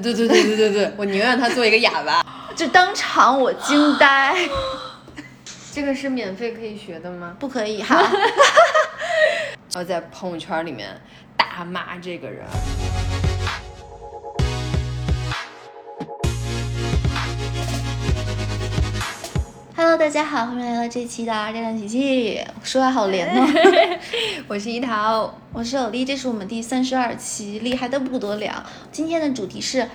对对对对对对，我宁愿他做一个哑巴。就当场我惊呆，这个是免费可以学的吗？不可以哈。然后在朋友圈里面大骂这个人。大家好，欢迎来到这期的《恋恋奇迹》，说话好连哦。我是一桃，我是有丽，这是我们第三十二期，厉害的不得了。今天的主题是，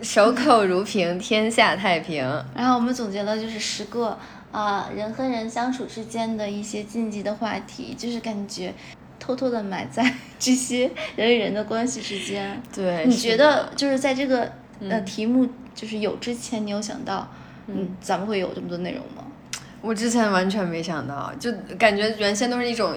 守口如瓶，天下太平。然后我们总结了就是十个啊、人和人相处之间的一些禁忌的话题，就是感觉偷偷的埋在这些人与人的关系之间。对，你觉得就是在这个呃题目就是有之前，你有想到嗯咱们会有这么多内容吗？我之前完全没想到，就感觉原先都是一种，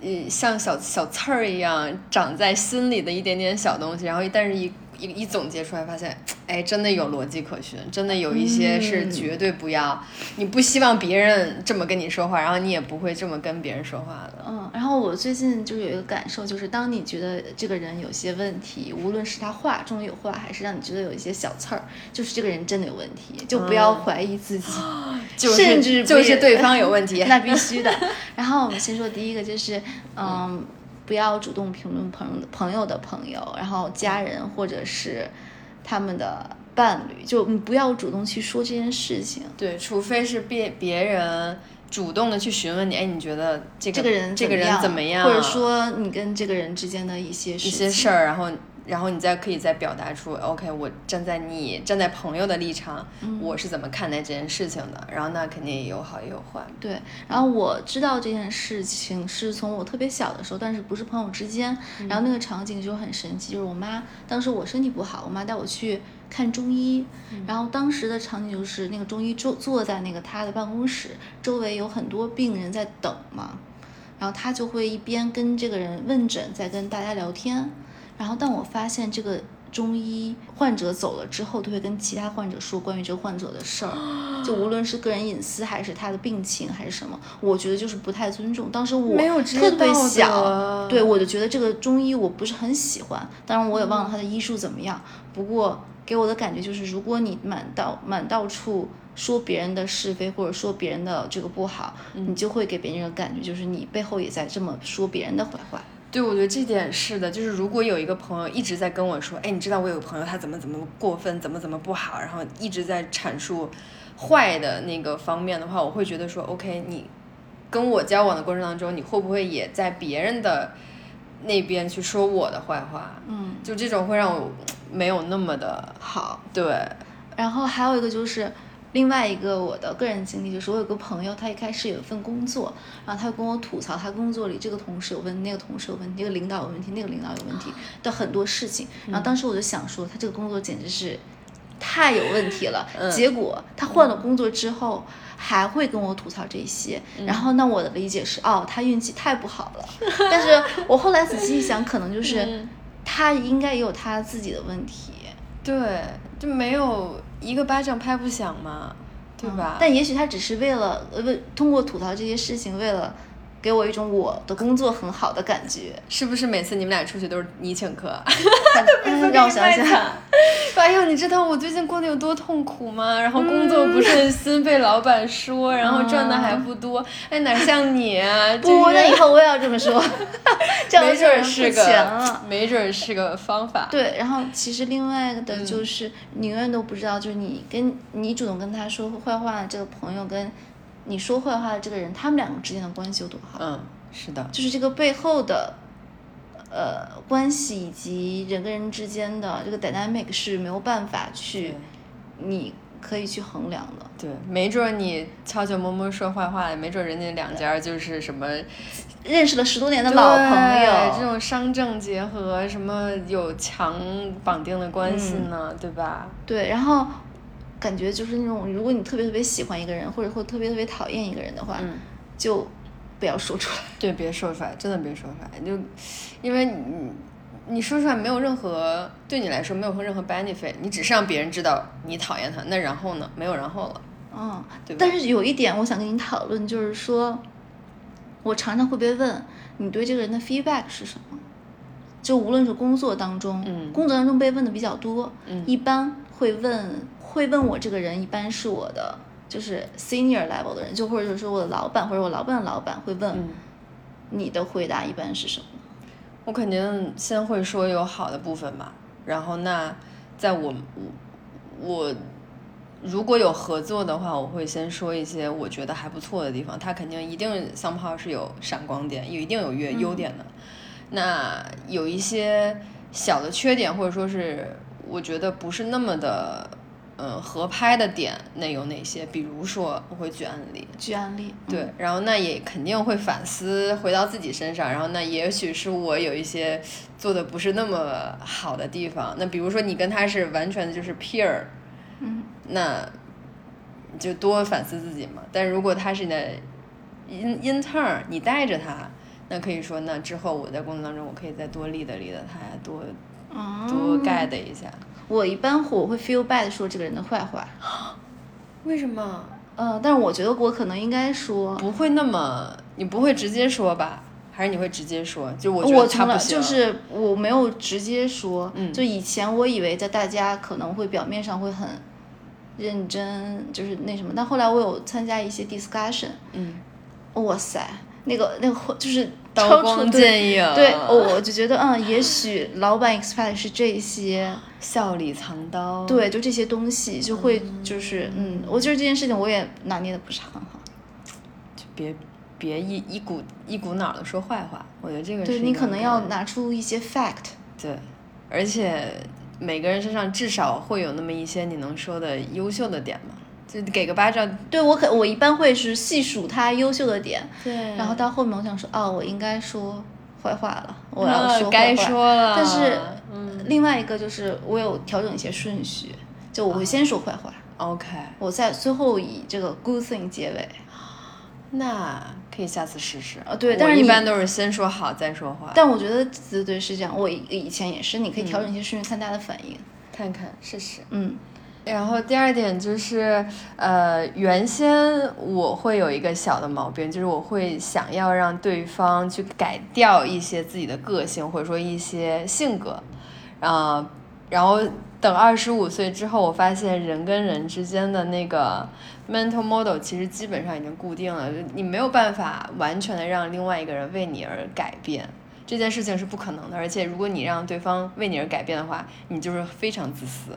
呃，像小小刺儿一样长在心里的一点点小东西，然后但是一一一总结出来，发现，哎，真的有逻辑可循，真的有一些是嗯绝对不要，你不希望别人这么跟你说话，然后你也不会这么跟别人说话的。嗯，然后我最近就是有一个感受，就是当你觉得这个人有些问题，无论是他话中有话，还是让你觉得有一些小刺儿，就是这个人真的有问题，就不要怀疑自己，就是甚至就是对方有问题。那必须的。然后我们先说第一个，就是嗯，不要主动评论朋友的朋友的朋友，然后家人或者是他们的伴侣，就你不要主动去说这件事情。对，除非是别别人主动的去询问你，哎，你觉得这个这个人这个人怎么样？或者说你跟这个人之间的一些事一些事儿，然后然后你再可以再表达出，OK，我站在你站在朋友的立场，嗯我是怎么看待这件事情的，然后那肯定也有好也有坏。对，然后我知道这件事情是从我特别小的时候，但是不是朋友之间。然后那个场景就很神奇，就是我妈当时我身体不好，我妈带我去看中医，然后当时的场景就是那个中医坐坐在那个他的办公室，周围有很多病人在等嘛，然后他就会一边跟这个人问诊，在跟大家聊天。然后但我发现这个中医患者走了之后，都会跟其他患者说关于这个患者的事儿，就无论是个人隐私还是他的病情还是什么，我觉得就是不太尊重。当时我没有知特别道小，对我就觉得这个中医我不是很喜欢，当然我也忘了他的医术怎么样。不过给我的感觉就是，如果你满到满到处说别人的是非，或者说别人的这个不好，你就会给别人一个感觉，就是你背后也在这么说别人的坏话。对，我觉得这点是的，就是如果有一个朋友一直在跟我说，哎，你知道我有个朋友他怎么怎么过分，怎么怎么不好，然后一直在阐述坏的那个方面的话，我会觉得说，OK，你跟我交往的过程当中，你会不会也在别人的那边去说我的坏话？嗯，就这种会让我没有那么的好。对，然后还有一个就是另外一个我的个人经历，就是我有个朋友，他一开始有一份工作，然后他就跟我吐槽他工作里这个同事有问题，那个同事有问题，这个领导有问题，那个领导有问题的很多事情。然后当时我就想说，他这个工作简直是太有问题了。结果他换了工作之后。还会跟我吐槽这些，然后那我的理解是，哦，他运气太不好了。但是我后来仔细一想，可能就是他应该也有他自己的问题。对，就没有一个巴掌拍不响嘛，对吧？但也许他只是为了呃，为通过吐槽这些事情，为了给我一种我的工作很好的感觉。是不是每次你们俩出去都是你请客？嗯 让我想想，哎呦，你知道我最近过得有多痛苦吗？然后工作不顺心，被老板说，然后赚的还不多，哎，哪像你啊？不，就是那以后我也要这么说，这样没准儿是个。没准儿是个方法。对，然后其实另外的就是，你永远都不知道，就是你跟你主动跟他说坏话的这个朋友，跟你说坏话的这个人，他们两个之间的关系有多好。嗯，是的，就是这个背后的呃关系以及人跟人之间的这个 dynamic 是没有办法去，你可以去衡量的。对，没准儿你悄悄摸摸说坏话，没准儿人家两家就是什么认识了十多年的老朋友，这种商政结合，什么有强绑定的关系嗯呢？对吧？对，然后感觉就是那种，如果你特别特别喜欢一个人，或者或特别特别讨厌一个人的话，嗯就不要说出来。对，别说出来，真的别说出来，就因为你你说出来没有任何对你来说没有任何 benefit，你只是让别人知道你讨厌他，那然后呢？没有然后了。嗯，对但是有一点我想跟你讨论，就是说，我常常会被问，你对这个人的 feedback 是什么？就无论是工作当中，嗯工作当中被问的比较多，嗯一般会问会问我这个人，一般是我的就是 senior level 的人，就或者说我的老板或者我老板的老板会问、嗯你的回答一般是什么？我肯定先会说有好的部分吧，然后那在我我我如果有合作的话，我会先说一些我觉得还不错的地方，他肯定一定 somehow 是有闪光点，有一定有优优点的。那有一些小的缺点，或者说是我觉得不是那么的。嗯，合拍的点那有哪些？比如说，我会举案例，举案例，嗯对，然后那也肯定会反思，回到自己身上，然后那也许是我有一些做的不是那么好的地方。那比如说你跟他是完全就是 peer，嗯，那就多反思自己嘛。但如果他是你的 in intern，你带着他，那可以说那之后我在工作当中，我可以再多 lead lead 他，多哦多 guide 一下。我一般我会 feel bad 说这个人的坏话，为什么呃，但是我觉得我可能应该说，不会那么？你不会直接说吧？还是你会直接说？就我觉得他不行。从来就是我没有直接说，嗯就以前我以为在大家可能会表面上会很认真，就是那什么，但后来我有参加一些 discussion，嗯，哇塞，那个那个就是刀光对剑影，对，我就觉得嗯，也许老板 expect 是这些，笑里藏刀。，对，就这些东西就会就是嗯，我觉得这件事情我也拿捏的不是很好。就别别一一股一股脑的说坏话，我觉得这个对是你可能要拿出一些 fact，对，而且每个人身上至少会有那么一些你能说的优秀的点嘛，就给个巴掌。对我可我一般会是细数他优秀的点，对然后到后面我想说，哦，我应该说坏话了，我要说坏话啊该说了，但是嗯另外一个就是我有调整一些顺序，就我会先说坏话，，OK，我在最后以这个 good thing 结尾。那可以下次试试。啊对但是一般都是先说好再说话，但我觉得对对是这样，我以以前也是，你可以调整一些顺序，看大家的反应。看看试试。嗯然后第二点就是，呃，原先我会有一个小的毛病，就是我会想要让对方去改掉一些自己的个性，或者说一些性格，啊、然后等二十五岁之后，我发现人跟人之间的那个 mental model 其实基本上已经固定了，你没有办法完全的让另外一个人为你而改变。这件事情是不可能的，而且如果你让对方为你而改变的话，你就是非常自私。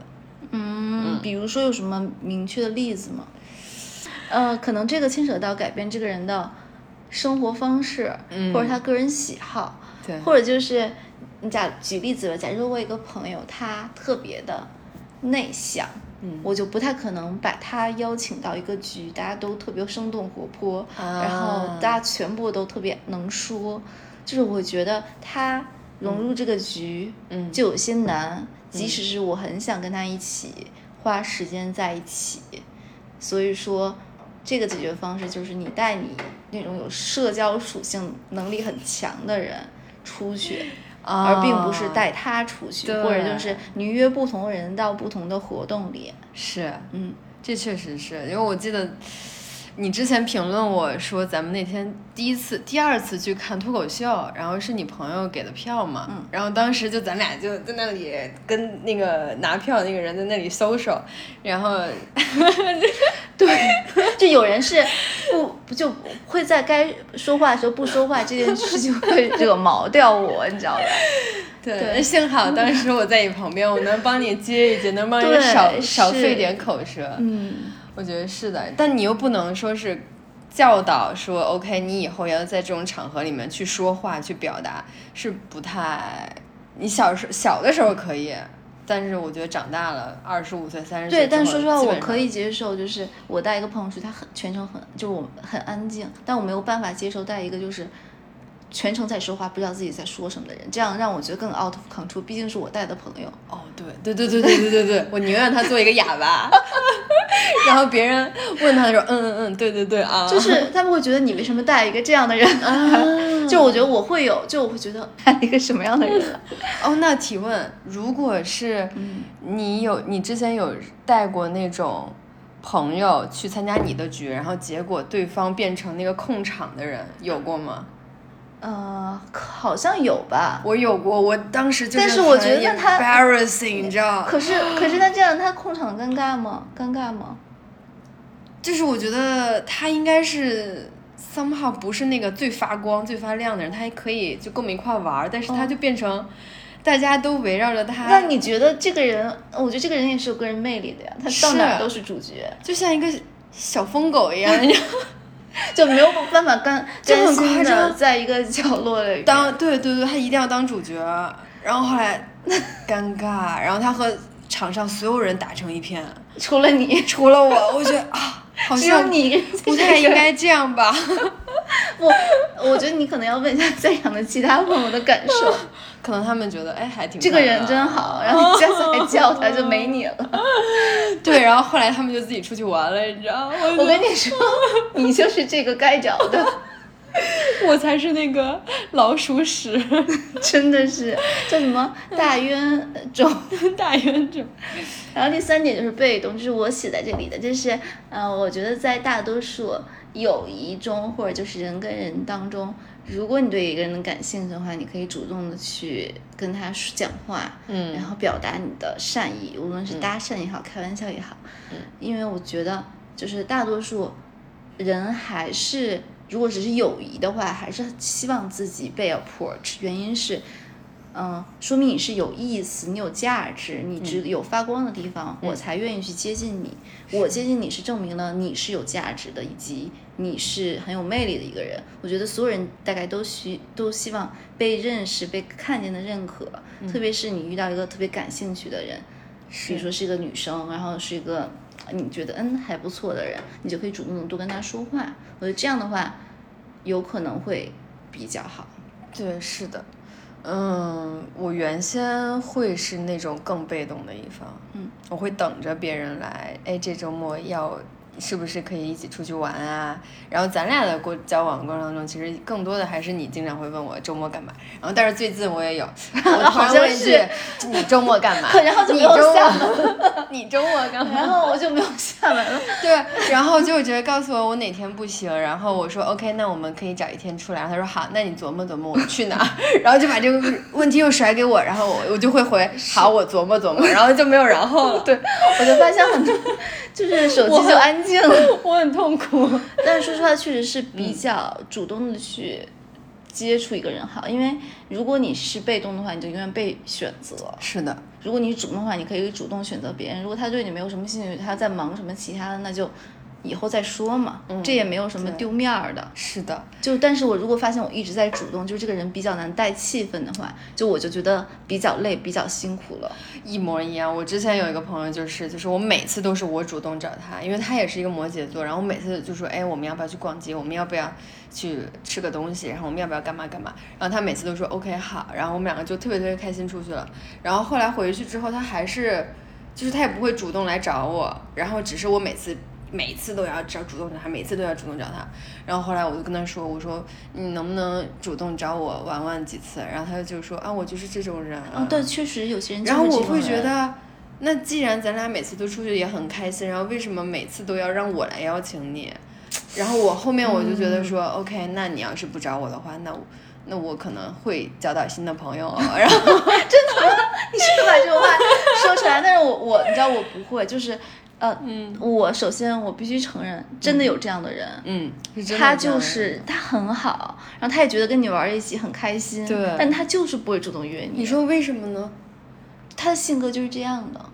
嗯，比如说有什么明确的例子吗？呃，可能这个牵扯到改变这个人的生活方式，嗯。或者他个人喜好，对，或者就是你假举例子吧，假如我有一个朋友，他特别的内向，嗯。我就不太可能把他邀请到一个局，大家都特别生动活泼，啊。然后大家全部都特别能说，就是我觉得他融入这个局，嗯。就有些难，即使是我很想跟他一起花时间在一起，所以说。这个解决方式就是你带你那种有社交属性能力很强的人出去，而并不是带他出去，对或者就是你约不同人到不同的活动里。是，嗯，这确实是因为我记得你之前评论我说咱们那天第一次、第二次去看脱口秀，然后是你朋友给的票嘛，嗯然后当时就咱俩就在那里跟那个拿票那个人在那里 social，然后 对就有人是不不就会在该说话的时候不说话，这件事情会惹 毛掉我，你知道吧？对，对幸好当时我在你旁边，我能帮你接一接，能帮你少少费点口舌，嗯，我觉得是的，但你又不能说是教导说，OK，你以后要在这种场合里面去说话、去表达，是不太。你小时候小的时候可以，但是我觉得长大了，二十五岁、三十岁对，但说实话，我可以接受，就是我带一个朋友去，他很全程很就是我很安静，但我没有办法接受带一个就是。全程在说话，不知道自己在说什么的人，这样让我觉得更 out of control。毕竟是我带的朋友，哦，对对对对对对对对，我宁愿他做一个哑巴，然后别人问他的时候，嗯嗯嗯，对对对啊，就是他们会觉得你为什么带一个这样的人？啊 就我觉得我会有，就我会觉得带一个什么样的人了？哦，那提问，如果是嗯你有你之前有带过那种朋友去参加你的局，然后结果对方变成那个控场的人，有过吗？呃，好像有吧。我有过，我当时就但是我觉得他 embarrassing，你知道？可是可是他这样，他控场尴尬吗？尴尬吗？就是我觉得他应该是 somehow 不是那个最发光、最发亮的人，他还可以就跟我们一块玩儿，但是他就变成大家都围绕着他。那你觉得这个人？我觉得这个人也是有个人魅力的呀，他到哪都是主角，就像一个小疯狗一样，你知道。就没有办法干，就很夸张，在一个角落里。当对对对，他一定要当主角，然后后来尴尬，然后他和场上所有人打成一片，除了你，除了我，我觉得啊，好像你不太应该这样吧。我我觉得你可能要问一下在场的其他朋友的感受，可能他们觉得哎还挺这个人真好，然后下次还叫他就没你了。对，然后后来他们就自己出去玩了，你知道吗？我跟你说，你就是这个该找的，我才是那个老鼠屎，真的是叫什么大冤种，大冤种。然后第三点就是被动，就是我写在这里的，就是呃，我觉得在大多数。友谊中，或者就是人跟人当中，如果你对一个人感兴趣的话，你可以主动的去跟他讲话，嗯，然后表达你的善意，无论是搭讪也好，开玩笑也好，嗯，因为我觉得就是大多数人还是，如果只是友谊的话，还是希望自己被 approach，原因是。嗯，说明你是有意思，你有价值，你只有发光的地方，我才愿意去接近你。我接近你是证明了你是有价值的，以及你是很有魅力的一个人。我觉得所有人大概都需都希望被认识、被看见的认可，特别是你遇到一个特别感兴趣的人，比如说是一个女生，然后是一个你觉得嗯还不错的人，你就可以主动的多跟他说话。我觉得这样的话，有可能会比较好。对，是的。嗯，我原先会是那种更被动的一方，嗯，我会等着别人来，哎，这周末要。是不是可以一起出去玩啊？然后咱俩的过交往过程当中，其实更多的还是你经常会问我周末干嘛。然后但是最近我也有，我好像是你周末干嘛？然后就没有下文。你周末干嘛？然后我就没有下文了。对，然后就觉得告诉我我哪天不行，然后我说 OK，那我们可以找一天出来。然后他说好，那你琢磨琢磨我们去哪？然后就把这个问题又甩给我，然后我我就会回好，我琢磨琢磨，然后就没有然后了。对，我就发现很多就是手机就安。我很痛苦，但是说实话，确实是比较主动的去接触一个人好，因为如果你是被动的话，你就永远被选择。是的，如果你主动的话，你可以主动选择别人。如果他对你没有什么兴趣，他在忙什么其他的，那就。以后再说嘛，这也没有什么丢面儿的。是的，就但是我如果发现我一直在主动，就是这个人比较难带气氛的话，就我就觉得比较累，比较辛苦了。一模一样。我之前有一个朋友，就是就是我每次都是我主动找他，因为他也是一个摩羯座，然后我每次就说，哎，我们要不要去逛街？我们要不要去吃个东西？然后我们要不要干嘛干嘛？然后他每次都说 OK 好，然后我们两个就特别特别开心出去了。然后后来回去之后，他还是就是他也不会主动来找我，然后只是我每次。每次都要找主动找他，每次都要主动找他。然后后来我就跟他说：“我说你能不能主动找我玩玩几次？”然后他就说：“啊，我就是这种人。”啊，对，确实有些人。然后我会觉得，那既然咱俩每次都出去也很开心，然后为什么每次都要让我来邀请你？然后我后面我就觉得说：“OK，那你要是不找我的话，那我那我可能会交到新的朋友。”然后真的，你是把这种话说出来，但是我我你知道我不会，就是。呃，嗯，我首先我必须承认，真的有这样的人，嗯，他就是他很好，然后他也觉得跟你玩一起很开心，对，但他就是不会主动约你。你说为什么呢？他的性格就是这样的。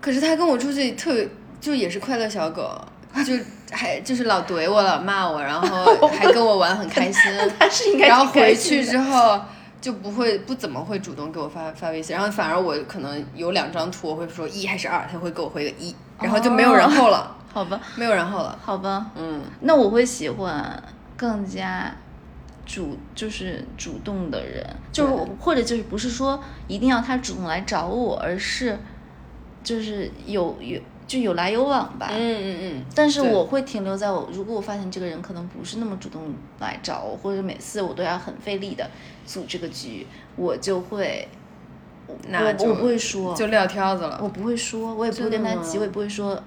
可是他跟我出去特别，就也是快乐小狗，就还就是老怼我，老骂我，然后 还跟我玩很开心。他是应该然后回去之后。就不会不怎么会主动给我发发微信，然后反而我可能有两张图，我会说一还是二，他会给我回个一，然后就没有然后了。好吧，没有然后了。好吧，嗯，那我会喜欢更加主就是主动的人，就是或者就是不是说一定要他主动来找我，而是就是有有。就有来有往吧，嗯嗯嗯，但是我会停留在我，如果我发现这个人可能不是那么主动来找我，或者每次我都要很费力的组这个局，我就会，我我不会说，就撂挑子了，我不会说，我也不会跟他急，我也不会说，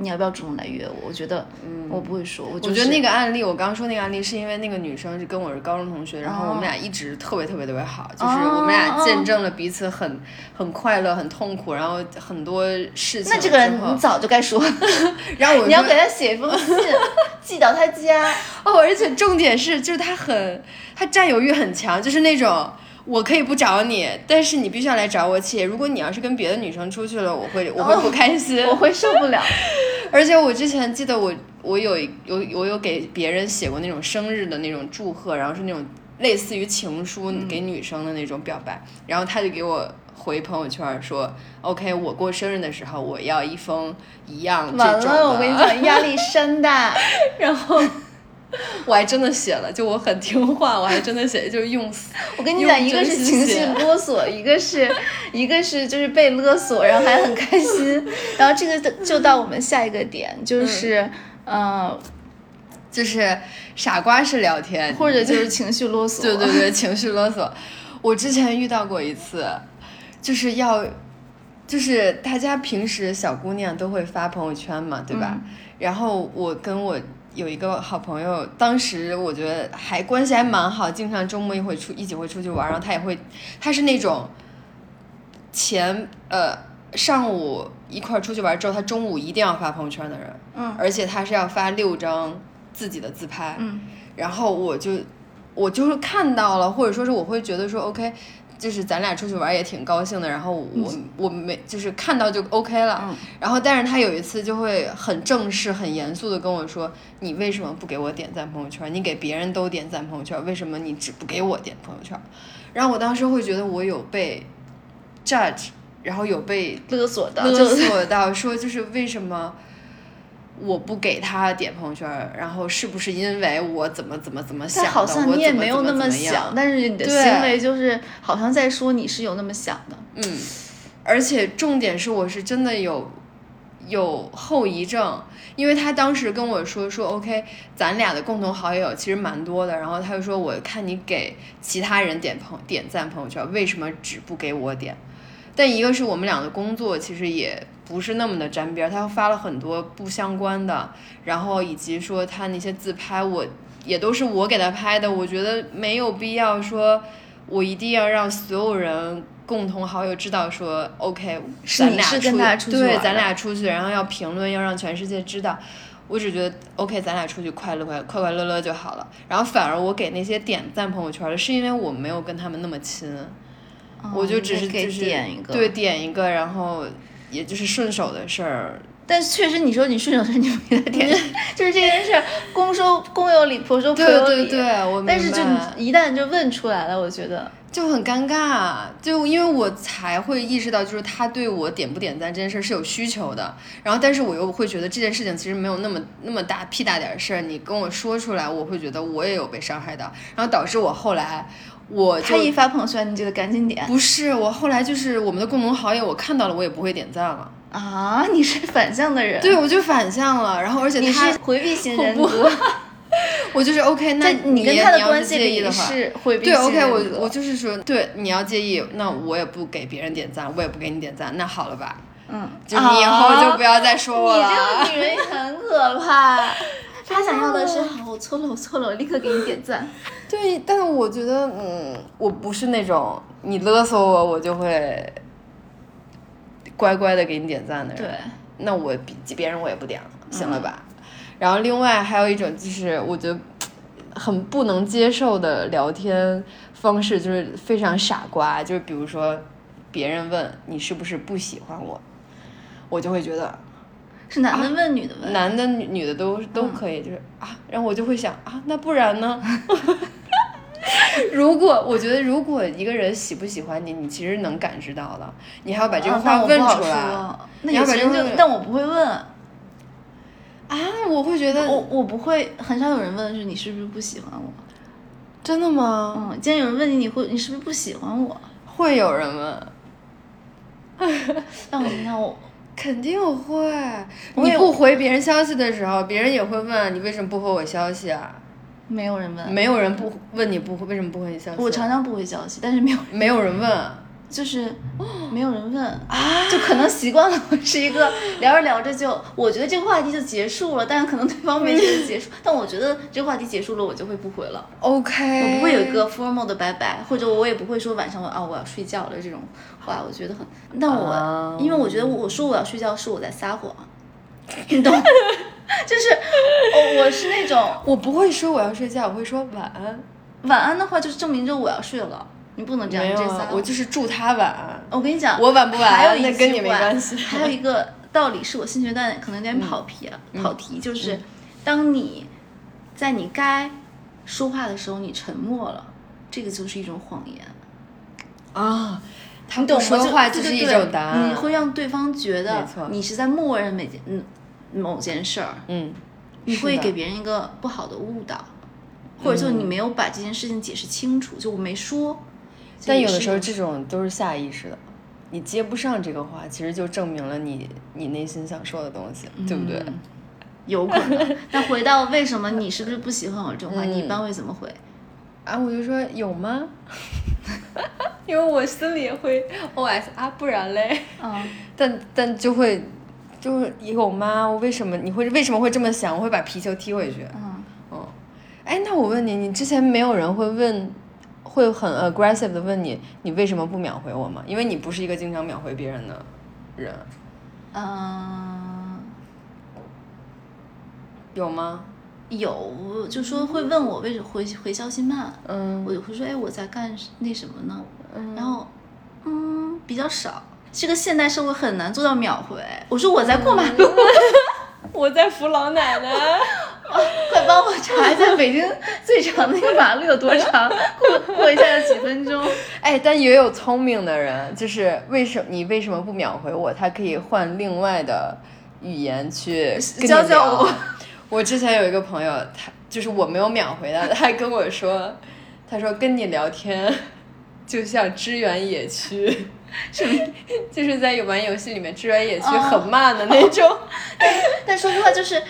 你要不要主动来约我？我觉得，嗯，我不会说。我我觉得那个案例，我刚刚说那个案例，是因为那个女生是跟我是高中同学，然后我们俩一直特别特别特别好，就是我们俩见证了彼此很很快乐、很痛苦，然后很多事情。那这个人你早就该说，然后我 你要给他写一封信，寄到他家。哦，而且重点是，就是他很他占有欲很强，就是那种。我可以不找你，但是你必须要来找我且如果你要是跟别的女生出去了，我会我会不开心，我会受不了。而且我之前记得我我有有我有给别人写过那种生日的那种祝贺，然后是那种类似于情书给女生的那种表白，然后他就给我回朋友圈说，OK，我过生日的时候我要一封一样这种的。我跟你讲，压力山大，然后。我还真的写了，就我很听话，我还真的写，就是用。我跟你讲，一个是情绪勒索，一个是，一个是就是被勒索，然后还很开心。然后这个就到我们下一个点，就是，嗯，就是傻瓜式聊天，或者就是情绪勒索。对对对，情绪勒索。我之前遇到过一次，就是要，就是大家平时小姑娘都会发朋友圈嘛，对吧？然后我跟我。有一个好朋友，当时我觉得还关系还蛮好，经常周末一会出一起会出去玩，然后他也会，他是那种前呃上午一块出去玩之后，他中午一定要发朋友圈的人，嗯，而且他是要发六张自己的自拍，嗯，然后我就我就是看到了，或者说是我会觉得说 OK。就是咱俩出去玩也挺高兴的，然后我我没就是看到就 OK 了，然后但是他有一次就会很正式、很严肃的跟我说：“你为什么不给我点赞朋友圈？你给别人都点赞朋友圈，为什么你只不给我点朋友圈？”然后我当时会觉得我有被 judge，然后有被勒索到，勒索到说就是为什么。我不给他点朋友圈，然后是不是因为我怎么怎么怎么想的？好像你也没有那么想，但是你的行为就是好像在说你是有那么想的。嗯，而且重点是我是真的有有后遗症，因为他当时跟我说说 OK，咱俩的共同好友其实蛮多的，然后他就说我看你给其他人点朋点赞朋友圈，为什么只不给我点？但一个是我们俩的工作其实也不是那么的沾边，他发了很多不相关的，然后以及说他那些自拍，我也都是我给他拍的，我觉得没有必要说，我一定要让所有人共同好友知道说，OK，咱俩出对，咱俩出去，然后要评论，要让全世界知道，我只觉得 OK，咱俩出去快乐快快快乐乐就好了，然后反而我给那些点赞朋友圈的，是因为我没有跟他们那么亲。我就只是就是对点一个，然后也就是顺手的事儿。但确实你说你顺手的事儿，你不给他点，就是这件事儿公说公有理，婆说婆有理。对对对，我但是就一旦就问出来了，我觉得就很尴尬。就因为我才会意识到，就是他对我点不点赞这件事儿是有需求的。然后，但是我又会觉得这件事情其实没有那么那么大屁大点儿事儿，你跟我说出来，我会觉得我也有被伤害到，然后导致我后来。我他一发朋友圈，你就得赶紧点。不是，我后来就是我们的共同好友，我看到了，我也不会点赞了。啊，你是反向的人。对，我就反向了。然后，而且你是回避型人格。我就是 OK，那你跟他的关系里是回避对 OK，我我就是说，对，你要介意，那我也不给别人点赞，我也不给你点赞，那好了吧？嗯，就你以后就不要再说我了。你这个女人很可怕。他想要的是好，我错了，我错了，我立刻给你点赞。对，但是我觉得，嗯，我不是那种你勒索我，我就会乖乖的给你点赞的人。对，那我比别人我也不点了，行了吧？然后另外还有一种就是，我觉得很不能接受的聊天方式，就是非常傻瓜，就是比如说别人问你是不是不喜欢我，我就会觉得。是男的问女的问，男的女女的都都可以，就是啊，然后我就会想啊，那不然呢？如果我觉得，如果一个人喜不喜欢你，你其实能感知到的，你还要把这个话问出来。那有些人就，但我不会问。啊，我会觉得，我我不会，很少有人问是你是不是不喜欢我？真的吗？嗯，既然有人问你，你会你是不是不喜欢我？会有人问。那我那我。肯定会，你不回别人消息的时候，别人也会问你为什么不回我消息啊？没有人问，没有人不问你不回为什么不回你消息？我常常不回消息，但是没有没有人问，就是没有人问啊，就可能习惯了我是一个聊着聊着就，我觉得这个话题就结束了，但是可能对方没觉得结束，但我觉得这个话题结束了，我就会不回了。OK，我不会有一个 formal 的拜拜，或者我也不会说晚上我啊我要睡觉了这种话，我觉得很。但我、啊因为我觉得我说我要睡觉是我在撒谎，你懂？就是我我是那种我不会说我要睡觉，我会说晚安。晚安的话，就是证明着我要睡了，你不能这样。我就是祝他晚安。我跟你讲，我晚不晚还有一那跟你没关系还有一个道理是我新学段可能有点跑题啊，跑题就是，当你在你该说话的时候，你沉默了，这个就是一种谎言。啊，他你懂说话就是一种答案。你会让对方觉得你是在默认每件嗯某件事儿，嗯，你会给别人一个不好的误导，或者就你没有把这件事情解释清楚，就我没说。但有的时候这种都是下意识的，你接不上这个话，其实就证明了你你内心想说的东西，对不对？嗯 有可能。那回到为什么你是不是不喜欢我这种话，你一嗯般会怎么回？啊，我就说有吗？因为我心里也会 OS 啊，不然嘞。嗯，但但就会就是有吗？我为什么你会为什么会这么想？我会把皮球踢回去。嗯，嗯，哎，那我问你，你之前没有人会问，会很 aggressive 的问你，你为什么不秒回我吗？因为你不是一个经常秒回别人的人，嗯，有吗？有，就说会问我为什么回回消息慢，嗯我就会说，哎，我在干那什么呢？然后，嗯，比较少。这个现代社会很难做到秒回。我说我在过马路，我在扶老奶奶。快帮我查一下北京最长的那个马路有多长，过过一下要几分钟。哎，但也有聪明的人，就是为什么你为什么不秒回我？他可以换另外的语言去教教我。我之前有一个朋友，他就是我没有秒回他，他还跟我说，他说跟你聊天就像支援野区，是就是在玩游戏里面支援野区哦很慢的那种。但但说实话，就是呃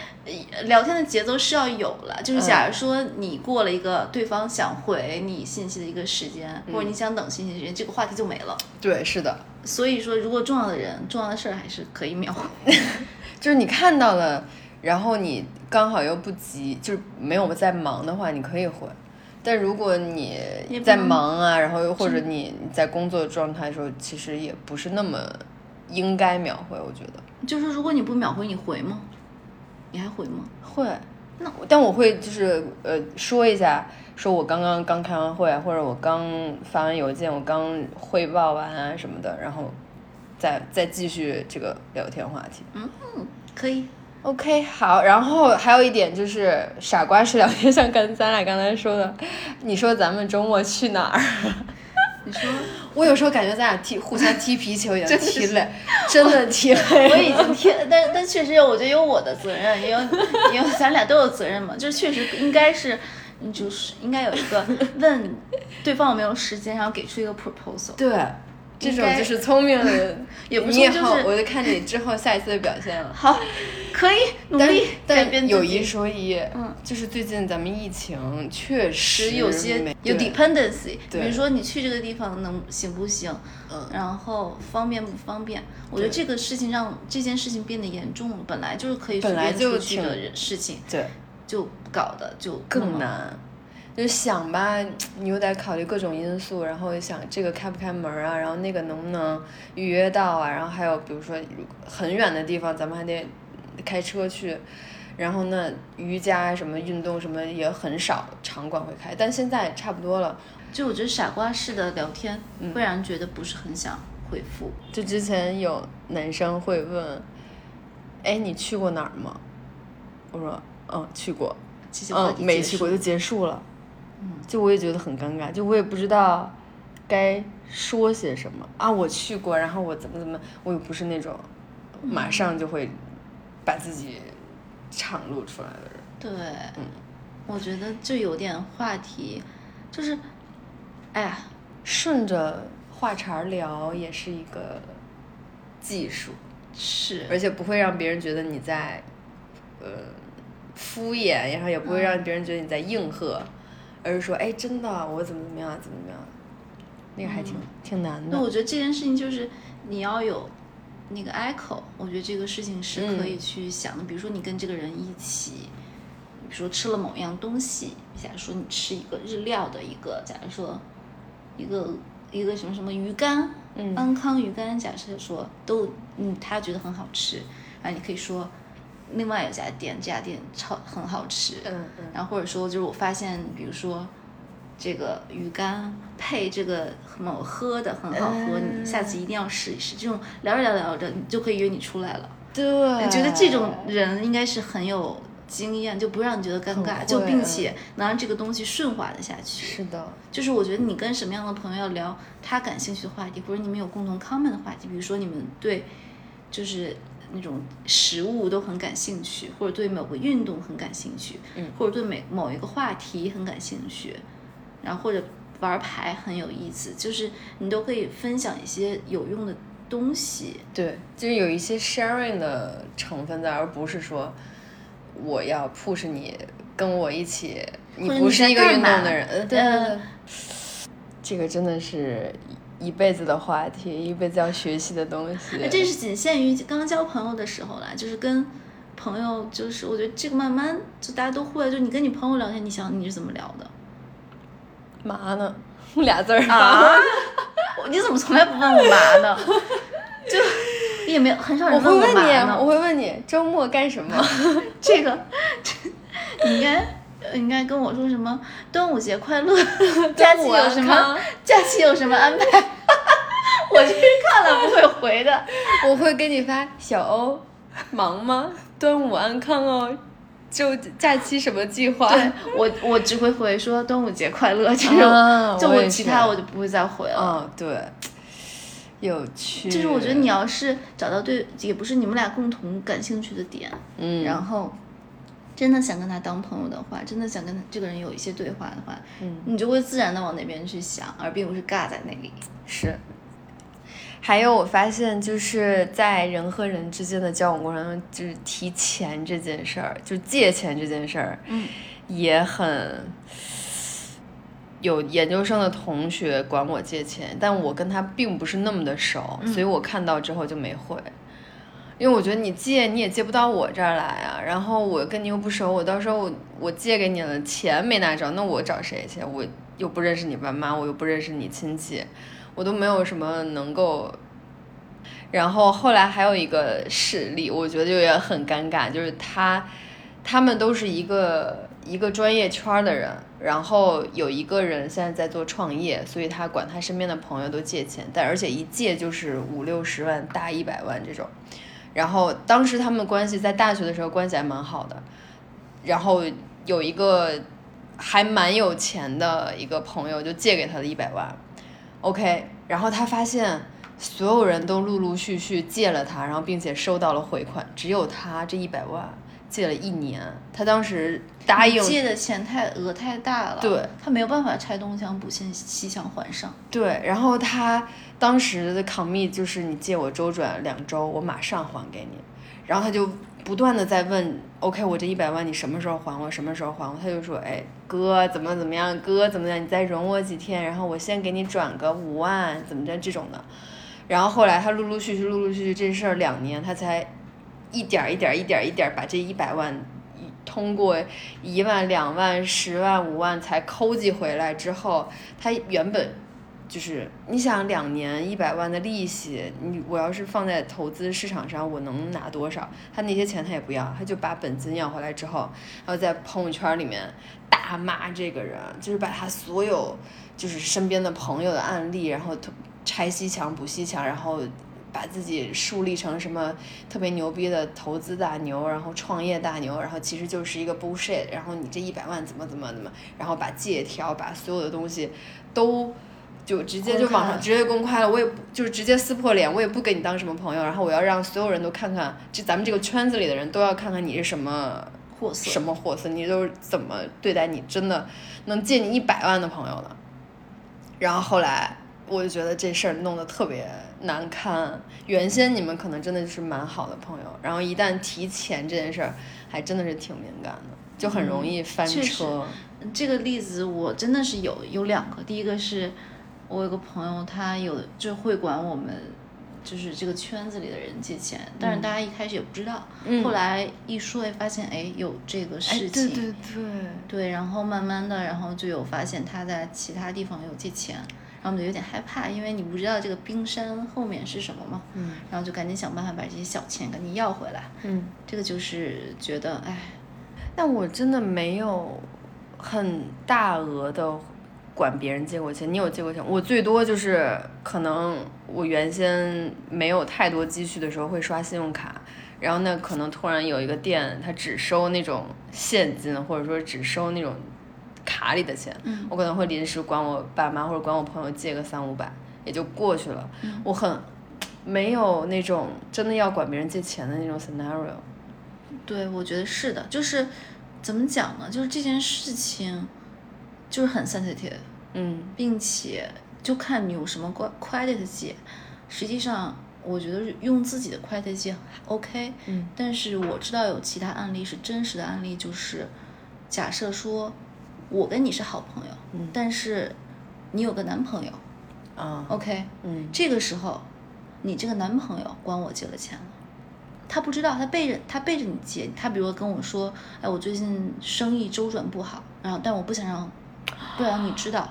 聊天的节奏是要有了。就是假如说你过了一个对方想回你信息的一个时间，或者你想等信息的时间，这个话题就没了。对，是的，所以说，如果重要的人、重要的事儿，还是可以秒回。就是你看到了，然后你刚好又不急，就是没有在忙的话，你可以回。但如果你在忙啊，然后又或者你你在工作状态的时候，其实也不是那么应该秒回，我觉得就是如果你不秒回，你回吗？你还回吗？会。那我但我会就是呃说一下，说我刚刚刚开完会，或者我刚发完邮件，我刚汇报完啊什么的，然后再再继续这个聊天话题。嗯可以。OK，好，然后还有一点就是傻瓜式聊天，像跟咱俩刚才说的，你说咱们周末去哪儿？你说，我有时候感觉咱俩踢互相踢皮球已经 真的是踢累，真的踢累。我已经 踢，但但确实有，我觉得有我的责任，也有也有咱俩都有责任嘛。就是确实应该是，就是应该有一个问对方有没有时间，然后给出一个 proposal。对，这种就是聪明的人，也不你也好，我就看你之后下一次的表现了。好，可以努力改变但有一说一，嗯，就是最近咱们疫情确实有些有 dependency，比如说你去这个地方能行不行，嗯然后方便不方便？我觉得这个事情让这件事情变得严重了，本来就是可以随本来便出去的事情，对。就搞的就更。难。就想吧，你又得考虑各种因素，然后想这个开不开门啊，然后那个能不能预约到啊，然后还有比如说很远的地方，咱们还得开车去，然后那瑜伽什么运动什么也很少场馆会开，但现在差不多了。就我觉得傻瓜式的聊天嗯会让人觉得不是很想回复。就之前有男生会问，哎，你去过哪儿吗？我说，嗯，去过。嗯，没去过就结束了。嗯，就我也觉得很尴尬，就我也不知道该说些什么。啊。我去过，然后我怎么怎么，我又不是那种马上就会把自己敞露出来的人。对，嗯。我觉得就有点话题，就是，哎呀，顺着话茬聊也是一个技术，是，而且不会让别人觉得你在呃敷衍，然后也不会让别人觉得你在应和，而是说，哎，真的，我怎么怎么样，怎么怎么样，那个还挺挺难的那。我觉得这件事情就是你要有那个 echo，我觉得这个事情是可以去想的。比如说你跟这个人一起，比如说吃了某样东西，假如说你吃一个日料的一个，假如说一个一个什么什么鱼干，嗯安康鱼干，假设说都嗯他觉得很好吃，啊你可以说另外有家店，这家店超很好吃，嗯嗯然后或者说就是我发现，比如说这个鱼干配这个某喝的很好喝，嗯你下次一定要试一试。这种聊着聊着聊着，你就可以约你出来了。对，我觉得这种人应该是很有经验，就不让你觉得尴尬，就并且能让这个东西顺滑的下去。是的，就是我觉得你跟什么样的朋友要聊他感兴趣的话题，或者你们有共同 common 的话题，比如说你们对就是那种食物都很感兴趣，或者对某个运动很感兴趣，嗯或者对每某一个话题很感兴趣，然后或者玩牌很有意思，就是你都可以分享一些有用的东西。对，就是有一些 sharing 的成分在，而不是说我要 push 你跟我一起，你不是一个运动的人。呃对对呃对，这个真的是一一辈子的话题，一辈子要学习的东西。那这是仅限于刚交朋友的时候啦，就是跟朋友，就是我觉得这个慢慢就大家都会，就你跟你朋友聊天，你想你是怎么聊的？嘛呢？俩字儿啊，你怎么从来不问我嘛呢？就也没有很少我人问会问你，嘛呢。我会问你周末干什么？这个，这你应该呃应该跟我说什么？端午节快乐 假期有什么？假期有什么安排？我就是看了不会回的。我会给你发小欧，忙吗？端午安康哦。就假期什么计划？对我，我只会回说端午节快乐这种，啊就我其他我就不会再回了。哦，对，有趣。就是我觉得你要是找到对，也不是你们俩共同感兴趣的点，嗯，然后真的想跟他当朋友的话，真的想跟这个人有一些对话的话，嗯，你就会自然的往那边去想，而并不是尬在那里。是。还有，我发现就是在人和人之间的交往过程中，就是提钱这件事儿，就借钱这件事儿，嗯，也很有研究生的同学管我借钱，但我跟他并不是那么的熟，嗯所以我看到之后就没回。因为我觉得你借你也借不到我这儿来啊，然后我跟你又不熟，我到时候我我借给你了，钱没拿着，那我找谁去？我又不认识你爸妈，我又不认识你亲戚，我都没有什么能够。然后后来还有一个事例，我觉得就也很尴尬，就是他他们都是一个一个专业圈的人，然后有一个人现在在做创业，所以他管他身边的朋友都借钱，但而且一借就是五六十万、大一百万这种。然后当时他们关系在大学的时候关系还蛮好的，然后有一个还蛮有钱的一个朋友就借给他的一百万，OK，然后他发现所有人都陆陆续续借了他，然后并且收到了回款，只有他这一百万借了一年，他当时答应借的钱太额太大了，对，他没有办法拆东墙补西西墙还上。对，然后他当时的 commit 就是你借我周转两周，我马上还给你。然后他就不断的在问，OK，我这一百万你什么时候还我？什么时候还我？他就说，哎，哥怎么怎么样？哥怎么样？你再容我几天，然后我先给你转个五万，怎么着这种的。然后后来他陆陆续续、陆陆续续这事儿两年，他才一点一点、一点一点把这一百万通过一万、两万、十万、五万才抠记回来之后，他原本就是你想两年一百万的利息，你我要是放在投资市场上，我能拿多少？他那些钱他也不要，他就把本金要回来之后，然后在朋友圈里面大骂这个人，就是把他所有就是身边的朋友的案例，然后拆西墙补西墙，然后。把自己树立成什么特别牛逼的投资大牛，然后创业大牛，然后其实就是一个 bullshit，然后你这一百万怎么怎么怎么，然后把借条，把所有的东西都就直接就网上直接公开了，我也不就是直接撕破脸，我也不给你当什么朋友，然后我要让所有人都看看，这咱们这个圈子里的人都要看看你是什么货色，什么货色，你都是怎么对待你真的能借你一百万的朋友的。然后后来我就觉得这事儿弄得特别难堪。原先你们可能真的就是蛮好的朋友，然后一旦提钱这件事儿，还真的是挺敏感的，就很容易翻车。这个例子我真的是有有两个，第一个是，我有个朋友，他有就会管我们，就是这个圈子里的人借钱，但是大家一开始也不知道，嗯。后来一说也发现，哎，有这个哎事情，对。对。对，对然后慢慢的，然后就有发现他在其他地方有借钱，然后我们就有点害怕，因为你不知道这个冰山后面是什么嘛，嗯。然后就赶紧想办法把这些小钱赶紧要回来，嗯。这个就是觉得，哎，但我真的没有很大额的管别人借过钱。你有借过钱？我最多就是可能我原先没有太多积蓄的时候会刷信用卡，然后呢，可能突然有一个店他只收那种现金，或者说只收那种卡里的钱，嗯我可能会临时管我爸妈或者管我朋友借个三五百，也就过去了。嗯我很没有那种真的要管别人借钱的那种 scenario。对，我觉得是的，就是怎么讲呢？就是这件事情就是很 sensitive，嗯。并且就看你有什么 credit 借。实际上，我觉得用自己的 credit 借还 OK，嗯。但是我知道有其他案例是真实的案例，就是假设说我跟你是好朋友，嗯。但是你有个男朋友啊，OK，嗯。这个时候你这个男朋友管我借了钱了。他不知道，他背着他背着你借，他比如跟我说，哎，我最近生意周转不好，然后但我不想让不想让你知道，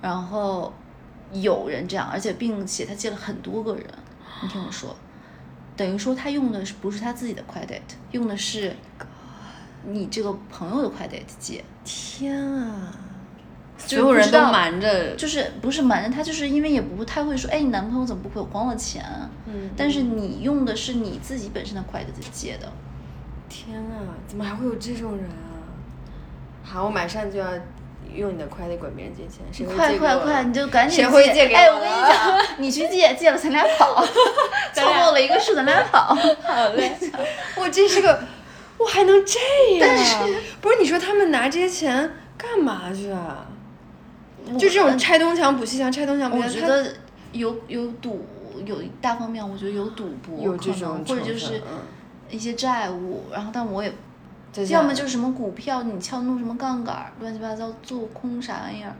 然后有人这样，而且并且他借了很多个人，你听我说，等于说他用的是不是他自己的 credit，用的是你这个朋友的 credit 借，天啊！所有人都瞒着，就是不是瞒着他，就是因为也不太会说，哎，你男朋友怎么不会还我钱啊？嗯但是你用的是你自己本身的 credit 借的，天啊，怎么还会有这种人啊？好，我马上就要用你的快递管别人借钱，谁会快借给我快快，你就赶紧谁会借给哎，我我跟你讲，你去借，借了咱俩跑，凑够了一个数，咱俩跑。好嘞，我这是个，我还能这样？但是不是你说他们拿这些钱干嘛去啊？就这种拆东墙补西墙，拆东墙补西墙，我觉得有有赌，有一大方面，我觉得有赌博，有这种或者就是嗯一些债务，然后但我也就要么就是什么股票，你撬弄什么杠杆儿，乱七八糟做空啥玩意儿，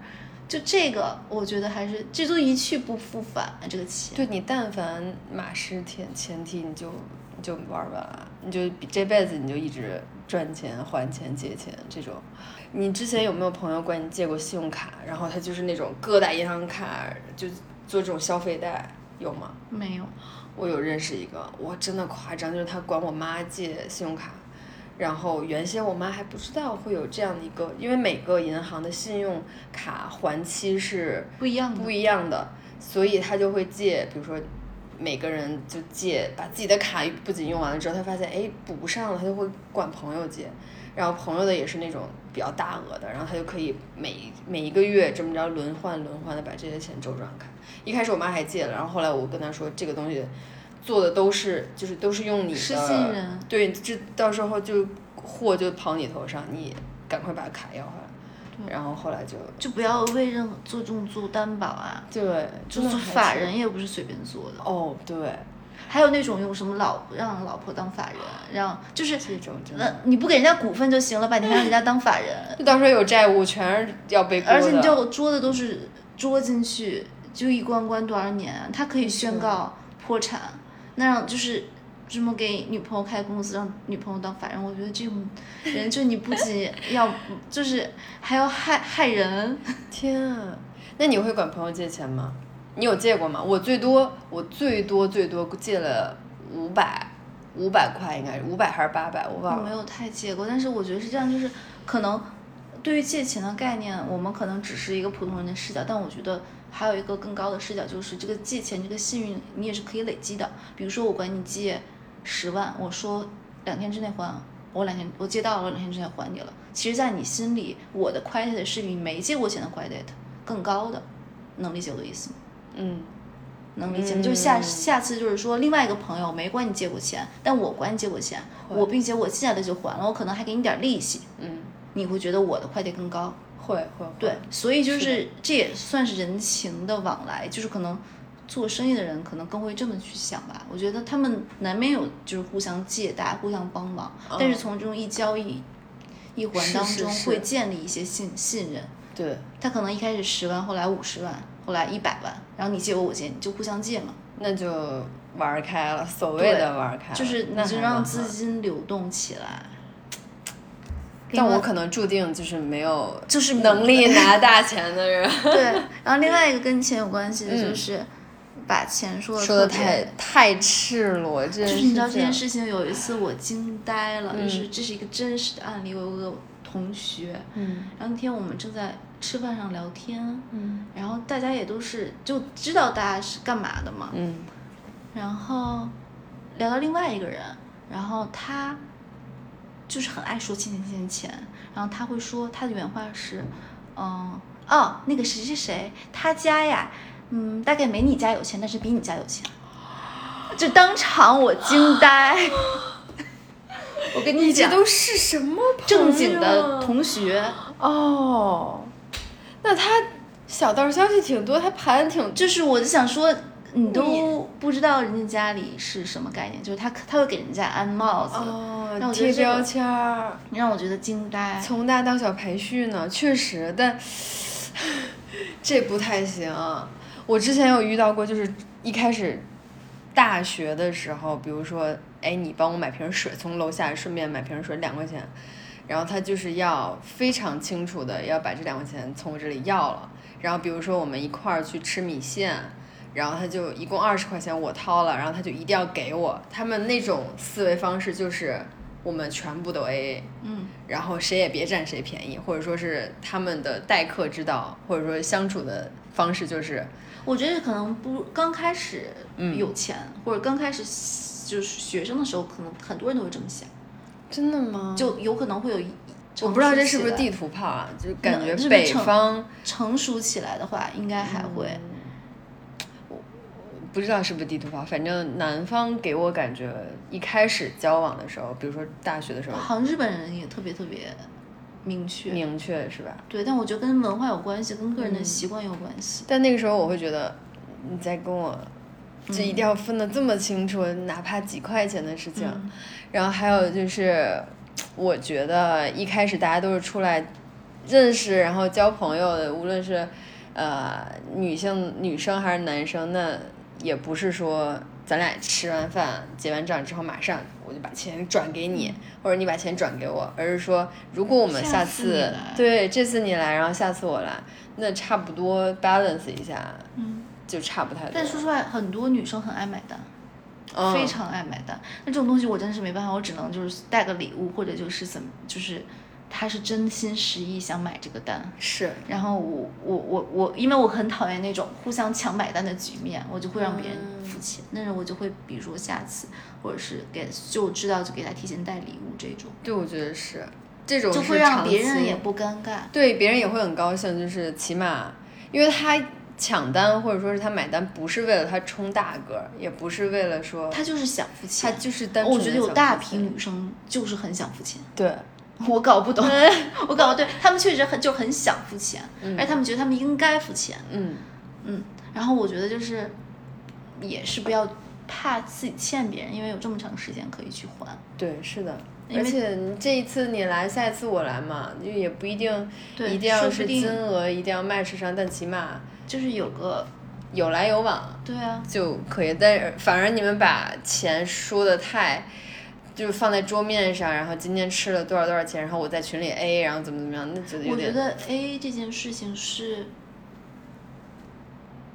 就这个，我觉得还是这都一去不复返啊，这个钱。对你但凡马失前前提，你就你就玩完了，你就这辈子你就一直赚钱还钱借钱这种。你之前有没有朋友管你借过信用卡？然后他就是那种各大银行卡就做这种消费贷，有吗？没有，我有认识一个，我，真的夸张，就是他管我妈借信用卡，然后原先我妈还不知道会有这样的一个，因为每个银行的信用卡还期是不一样的不一样的，所以她就会借，比如说每个人就借，把自己的卡不仅用完了之后，她发现哎补不上了，她就会管朋友借，然后朋友的也是那种比较大额的，然后她就可以每每一个月这么着轮换轮换的把这些钱周转开。一开始我妈还借了，然后后来我跟她说这个东西做的都是就是都是用你的对，这到时候就货就跑你头上，你赶快把卡要回来。然后后来就就不要为任何做这种做担保啊，对，就是法人也不是随便做的。哦，对，还有那种用什么老让老婆当法人，让就是这种真那的，你不给人家股份就行了吧？你还让人家当法人，就到时候有债务全是要背锅的。而且你就捉的都是捉进去，就一关关多少年啊？他可以宣告破产，那让就是这么给女朋友开公司，让女朋友当法人，我觉得这种人就你不仅 要，就是还要害害人。天啊，那你会管朋友借钱吗？你有借过吗？我最多，我最多最多借了五百，五百块应该是五百还是八百，我我忘了。没有太借过，但是我觉得是这样，就是可能对于借钱的概念，我们可能只是一个普通人的视角，但我觉得还有一个更高的视角，就是这个借钱这个信誉你也是可以累积的。比如说我管你借十万，我说两天之内还，我两天我借到了，两天之内还你了。其实，在你心里，我的 credit 是比没借过钱的 credit 更高的，能理解我的意思吗？嗯，能理解吗？就是下嗯下次就是说，另外一个朋友没管你借过钱，但我管你借过钱，我并且我借下来就还了，我可能还给你点利息，嗯，你会觉得我的快递更高。会会会。对，所以就是是这也算是人情的往来，就是可能做生意的人可能更会这么去想吧。我觉得他们难免有就是互相借贷、互相帮忙，但是从这种一交易一环当中会建立一些信信任。对，他可能一开始十万，后来五十万，后来一百万，然后你借我，我借你，就互相借嘛。那就玩开了，所谓的玩开了，就是你就让资金流动起来。但我可能注定就是没有就是能力拿大钱的人，对，然后另外一个跟钱有关系的嗯就是把钱说的说的太太赤裸，这就是你知道这件事情，事情有一次我惊呆了，嗯就是这是一个真实的案例。我有个同学，嗯。然后那天我们正在吃饭上聊天，嗯。然后大家也都是就知道大家是干嘛的嘛，嗯。然后聊到另外一个人，然后他就是很爱说钱钱钱钱，然后他会说他的原话是，嗯哦那个谁谁谁他家呀，嗯大概没你家有钱，但是比你家有钱，就当场我惊呆。我跟你讲，这都是什么朋正经的同学，哦，那他小道消息挺多，他盘挺就是我就想说，你都不知道人家家里是什么概念，就是他他会给人家安帽子，贴标签儿，让我觉得惊呆。从大到小培训呢，确实，但 这不太行。我之前有遇到过，就是一开始大学的时候，比如说，哎，你帮我买瓶水，从楼下顺便买瓶水两块钱，然后他就是要非常清楚的要把这两块钱从我这里要了。然后比如说我们一块儿去吃米线，然后他就一共二十块钱我掏了，然后他就一定要给我。他们那种思维方式就是我们全部都 AA。嗯，然后谁也别占谁便宜，或者说是他们的待客之道，或者说相处的方式就是，我觉得可能不刚开始嗯有钱，或者刚开始就是学生的时候，可能很多人都会这么想，真的吗就就有可能会有一。我不知道这是不是地图炮啊，就感觉北方成熟起来的话，应该还会。不知道是不是地图炮，反正南方给我感觉一开始交往的时候，比如说大学的时候，好像日本人也特别特别明确。明确是吧？对，但我觉得跟文化有关系，跟个人的嗯习惯有关系。但那个时候我会觉得，你在跟我，就一定要分得这么清楚，哪怕几块钱的事情。嗯然后还有就是，我觉得一开始大家都是出来认识，然后交朋友的，无论是呃女性女生还是男生，那也不是说咱俩吃完饭结完账之后马上我就把钱转给你，或者你把钱转给我，而是说如果我们下下次对这次你来，然后下次我来，那差不多 balance 一下，嗯，就差不太多。但说实话，很多女生很爱买单。嗯非常爱买单。那这种东西我真的是没办法，我只能就是带个礼物，或者就是怎么，就是他是真心实意想买这个单。是然后我我我我，因为我很讨厌那种互相抢买单的局面，我就会让别人嗯付钱。那人我就会比如说下次，或者是给就知道就给他提前带礼物这种，对，我觉得是这种就会让别人也不尴尬。对别人也会很高兴，就是起码，因为他抢单或者说是他买单，不是为了他冲大个儿，也不是为了说他就是想付钱他。就是单纯我觉得有大批女生就是很想付钱。对，我搞不懂，我搞不对，他们确实很就很想付钱，而且他们觉得他们应该付钱，嗯，嗯，然后我觉得就是也是不要怕自己欠别人，因为有这么长时间可以去还。对，是的。而且这一次你来，下一次我来嘛，就也不一定对一定要是金额一定要 match 上，但起码就是有个有来有往对啊，就可以。但是反而你们把钱说的太。就是放在桌面上，然后今天吃了多少多少钱，然后我在群里 A，然后怎么怎么样，那觉得有点我觉得 A 这件事情是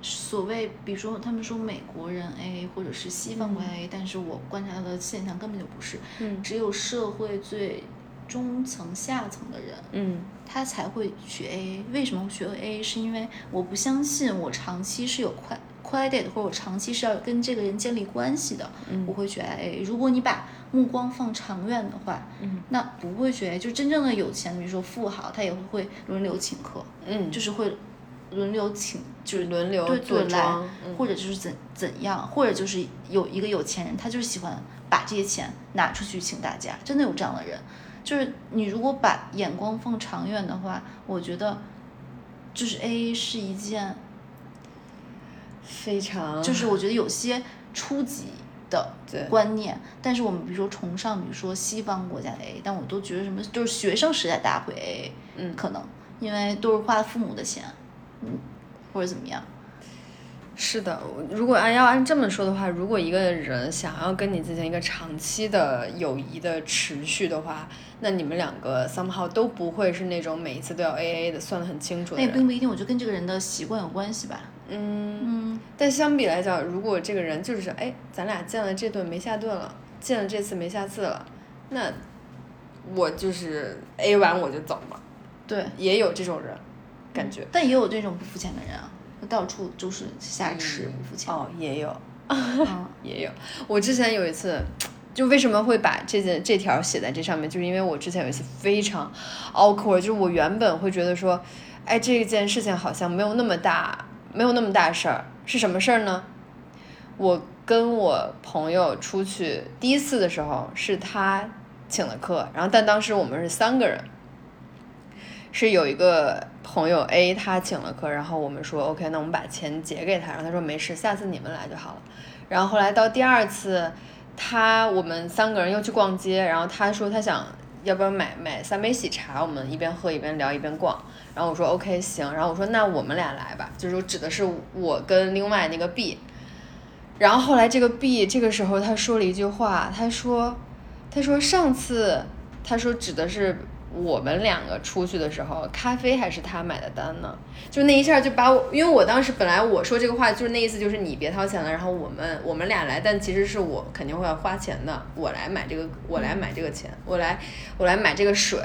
所谓，比如说他们说美国人 A 或者是西方国家 A，、但是我观察到的现象根本就不是，嗯只有社会最中层下层的人，嗯他才会学 AA。为什么会学 AA？是因为我不相信我长期是有快 credit，或者我长期是要跟这个人建立关系的，嗯我会学 AA。如果你把目光放长远的话，嗯那不会学 AA。就真正的有钱，比如说富豪，他也会轮流请客，嗯，就是会轮流请，就是轮流对坐对来，嗯或者就是怎怎样，或者就是有一个有钱人，他就是喜欢把这些钱拿出去请大家，真的有这样的人。就是你如果把眼光放长远的话，我觉得就是 A A 是一件，非常就是我觉得有些初级的对观念，但是我们比如说崇尚，比如说西方国家的 A 但我都觉得什么就是学生时代大家会 A A，嗯可能因为都是花父母的钱，嗯，或者怎么样。是的，如果按要按这么说的话，如果一个人想要跟你进行一个长期的友谊的持续的话，那你们两个 somehow 都不会是那种每一次都要 A A 的，算得很清楚的。那也并不一定，我觉得跟这个人的习惯有关系吧。嗯，嗯，但相比来讲，如果这个人就是哎，咱俩见了这顿没下顿了，见了这次没下次了，那我就是 A 完我就走嘛，对，也有这种人，感觉。但也有这种不付钱的人啊，到处就是瞎吃不付钱。哦，也有。嗯 也有。我之前有一次，就为什么会把这件这条写在这上面，就是因为我之前有一次非常 awkward，就是我原本会觉得说，哎，这件事情好像没有那么大，没有那么大事儿，是什么事儿呢？我跟我朋友出去第一次的时候，是他请了客，然后但当时我们是三个人，是有一个朋友 A 他请了客，然后我们说 OK，那我们把钱结给他，然后他说没事，下次你们来就好了。然后后来到第二次，他我们三个人又去逛街，然后他说他想要不要买买三杯喜茶，我们一边喝一边聊一边逛。然后我说 OK 行，然后我说那我们俩来吧，就是指的是我跟另外那个 B。然后后来这个 B 这个时候他说了一句话，他说他说上次他说指的是我们两个出去的时候，咖啡还是他买的单呢？就那一下就把我，因为我当时本来我说这个话就是那意思，就是你别掏钱了，然后我们我们俩来，但其实是我肯定会要花钱的，我来买这个，我来买这个钱，我来我来买这个水，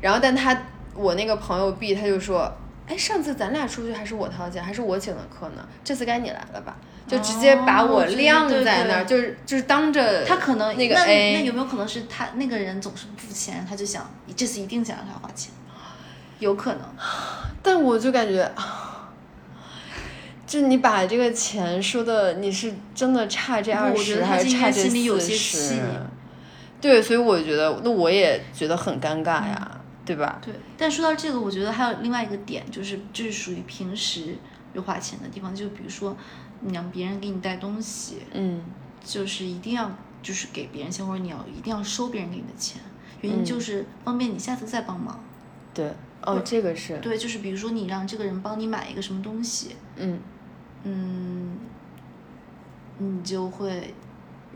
然后但他我那个朋友 B 他就说，哎，上次咱俩出去还是我掏钱，还是我请的客呢？这次该你来了吧？就直接把我晾在那儿，就是就是当着他可能那个那 A 那有没有可能是他那个人总是不付钱，他就想这次一定想让他花钱，有可能。但我就感觉，啊就你把这个钱说的，你是真的差这不二十，我觉得他还是差这应该心里有四些十气？对，所以我觉得，那我也觉得很尴尬呀，对吧？对，但说到这个，我觉得还有另外一个点，就是这是属于平时有花钱的地方，就比如说你让别人给你带东西，嗯。就是一定要就是给别人钱，或者你要一定要收别人给你的钱，原因嗯。就是方便你下次再帮忙。对，哦，这个是，对，就是比如说你让这个人帮你买一个什么东西，嗯，嗯，你就会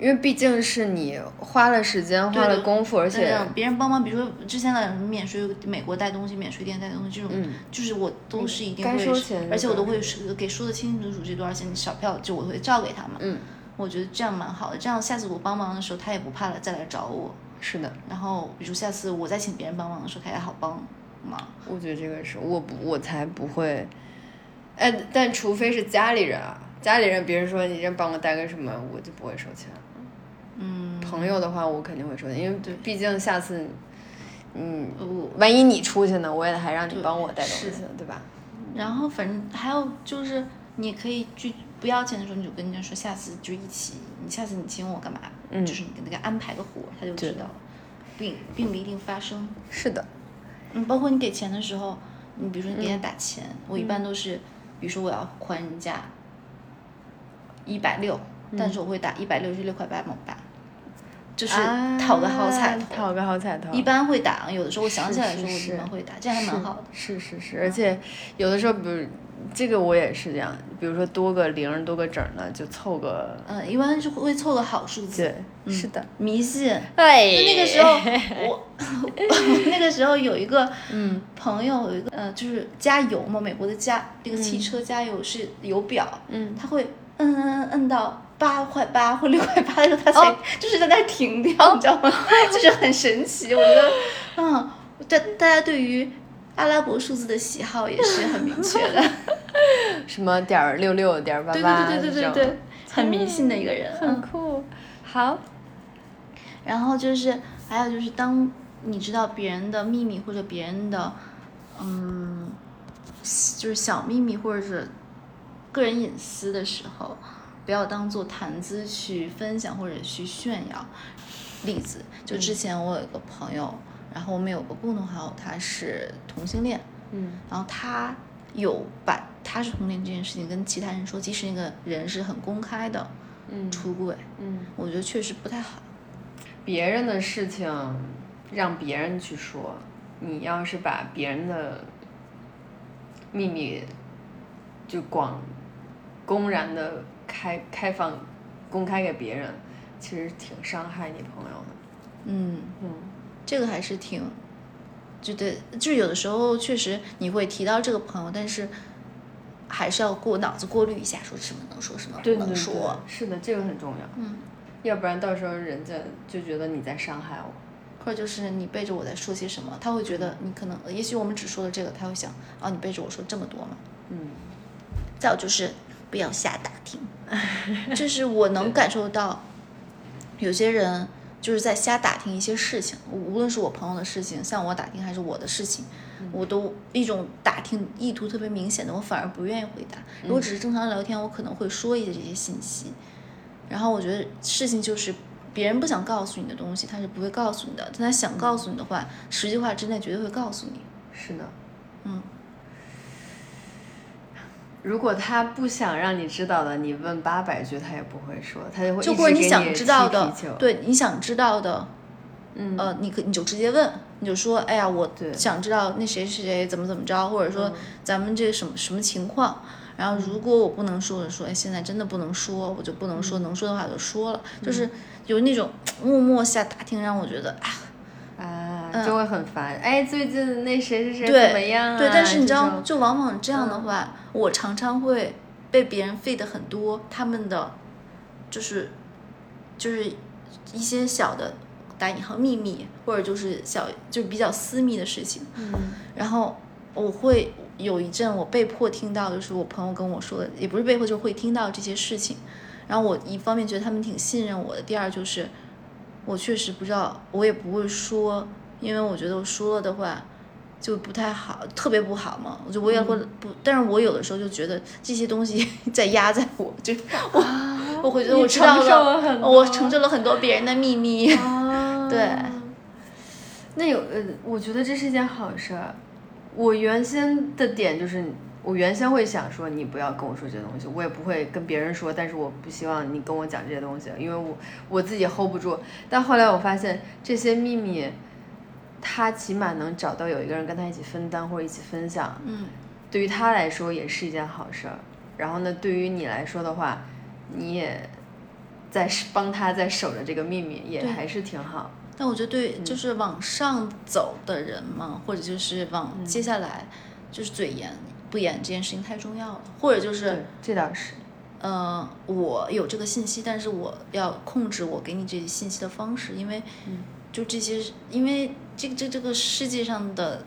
因为毕竟是你花了时间，花了功夫，而且，别人帮忙，比如说之前的免税美国带东西、免税店带东西这种，嗯就是我都是一定会该收钱而且我都会是给说的清清楚楚这多少钱，小票就我会照给他嘛。嗯，我觉得这样蛮好的，这样下次我帮忙的时候，他也不怕了再来找我。是的，然后，比如下次我再请别人帮忙的时候，他也好帮忙。我觉得这个是我不，我才不会，哎，但除非是家里人啊，家里人，别人说你这帮我带个什么，我就不会收钱。嗯，朋友的话，我肯定会收钱，因为对毕竟下次，嗯，万一你出去呢，我也还让你帮我带东西，对吧？然后反正还有就是，你可以拒不要钱的时候，你就跟人家说，下次就一起，你下次你请我干嘛？嗯。就是你跟那个安排个活，他就知道了，并并不一定发生。是的，嗯，包括你给钱的时候，你比如说你给人家打钱，我一般都是，比如说我要还人家一百六，但是我会打一百六十六块八毛八，就是讨个好彩头。啊讨个好彩头。一般会打，有的时候我想起来的时候，我一般会打，这样还蛮好的。是是是，而且有的时候，比如这个我也是这样，比如说多个零多个整的，就凑个嗯，一般就会凑个好数字。对，嗯是的。迷信。哎就那个时候，我 那个时候有一个嗯朋友，有一个呃，就是加油嘛，美国的加这个汽车加油是油表，嗯，他会摁摁摁摁到八块八或六块八的时候，他才、哦就是在那儿停掉，你知道吗？就是很神奇，我觉得，嗯，大大家对于阿拉伯数字的喜好也是很明确的，什么点儿六六点儿八对八，对对对对对对，很迷信的一个人，很嗯。酷。好，然后就是还有就是，当你知道别人的秘密或者别人的，嗯，就是小秘密或者是个人隐私的时候，不要当做谈资去分享或者去炫耀。例子，就之前我有一个朋友，然后我们有个共同好友，他是同性恋，嗯然后他有把他是同性恋这件事情跟其他人说，即使那个人是很公开的嗯出柜，嗯，我觉得确实不太好。别人的事情让别人去说，你要是把别人的秘密就广公然的开开放、公开给别人，其实挺伤害你朋友的。嗯，嗯，这个还是挺，就对就是有的时候确实你会提到这个朋友，但是还是要过脑子过滤一下，说什么能说，什么不对对对能说。，是的，这个很重要。嗯，要不然到时候人家就觉得你在伤害我。或者就是你背着我在说些什么，他会觉得你可能，也许我们只说了这个，他会想啊，你背着我说这么多嘛。嗯再有就是不要瞎打听，就是我能感受到，有些人就是在瞎打听一些事情，无论是我朋友的事情，向我打听还是我的事情，我都一种打听意图特别明显的，我反而不愿意回答。如果只是正常聊天，我可能会说一些这些信息，然后我觉得事情就是。别人不想告诉你的东西，他是不会告诉你的。但他想告诉你的话，十句话之内绝对会告诉你。是的。嗯，如果他不想让你知道的，你问八百句他也不会说，他就会就一直给或者你想知道的对你想知道的，嗯。呃，你可你就直接问，你就说，哎呀，我想知道那谁谁谁怎么怎么着，或者说嗯。咱们这什么什么情况。然后如果我不能说，我就说，哎，现在真的不能说，我就不能嗯。说，能说的话就说了，就是有那种 默默下打听，让我觉得啊，啊，就会很烦。哎，最近那谁谁谁对怎么样啊？对，但是你知道，就往往这样的嗯。话，我常常会被别人费的很多，他们的就是就是一些小的打引号秘密，或者就是小就是比较私密的事情，嗯然后我会有一阵我被迫听到，就是我朋友跟我说的，也不是被迫，就是会听到这些事情。然后我一方面觉得他们挺信任我的，第二就是我确实不知道，我也不会说，因为我觉得我说了的话就不太好，特别不好嘛。我就我也会不，但是我有的时候就觉得这些东西 在压在我，就我、我会觉得我知道承受了很我多承受了很多别人的秘密。啊，对。那有呃，我觉得这是一件好事儿。我原先的点就是，我原先会想说，你不要跟我说这些东西，我也不会跟别人说，但是我不希望你跟我讲这些东西，因为我我自己 hold 不住。但后来我发现，这些秘密，他起码能找到有一个人跟他一起分担或者一起分享，嗯，对于他来说也是一件好事儿。然后呢，对于你来说的话，你也在帮他在守着这个秘密，也还是挺好。但我觉得嗯对，就是往上走的人嘛，或者就是往嗯接下来就是嘴严不严这件事情太重要了，或者就是，这倒是。呃，我有这个信息，但是我要控制我给你这些信息的方式，因为嗯就这些，因为这这这个世界上的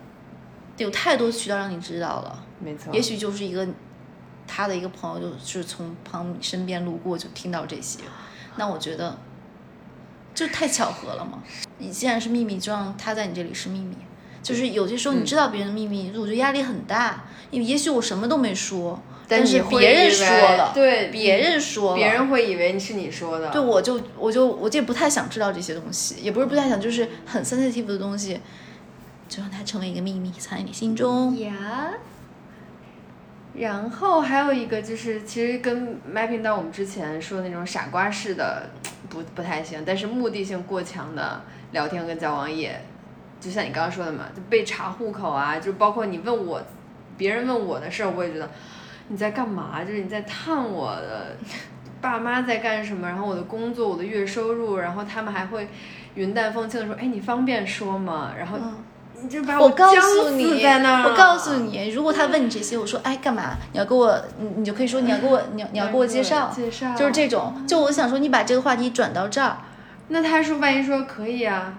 有太多渠道让你知道了，没错，也许就是一个他的一个朋友，就是从旁身边路过就听到这些，那我觉得就太巧合了嘛。你既然是秘密，就让他在你这里是秘密。就是有些时候你知道别人的秘密，我觉得压力很大，因为也许我什么都没说，但是别人说了，对，别人说了，别人会以为你是你说的，对，我就我就我就不太想知道这些东西，也不是不太想，就是很 sensitive 的东西，就让它成为一个秘密，藏在你心中。呀。然后还有一个就是，其实跟 mapping 到我们之前说的那种傻瓜式的不不太行，但是目的性过强的聊天跟交往也，就像你刚刚说的嘛，就被查户口啊，就包括你问我，别人问我的事儿，我也觉得你在干嘛？就是你在探我的爸妈在干什么，然后我的工作、我的月收入，然后他们还会云淡风轻的说，哎，你方便说吗？然后嗯你就把我告诉你，我告诉你，如果他问你这些，我说哎干嘛？你要给我，你你就可以说你要给我，你要你要给我介绍，介绍就是这种。就我想说，你把这个话题转到这儿，那他说万一说可以啊，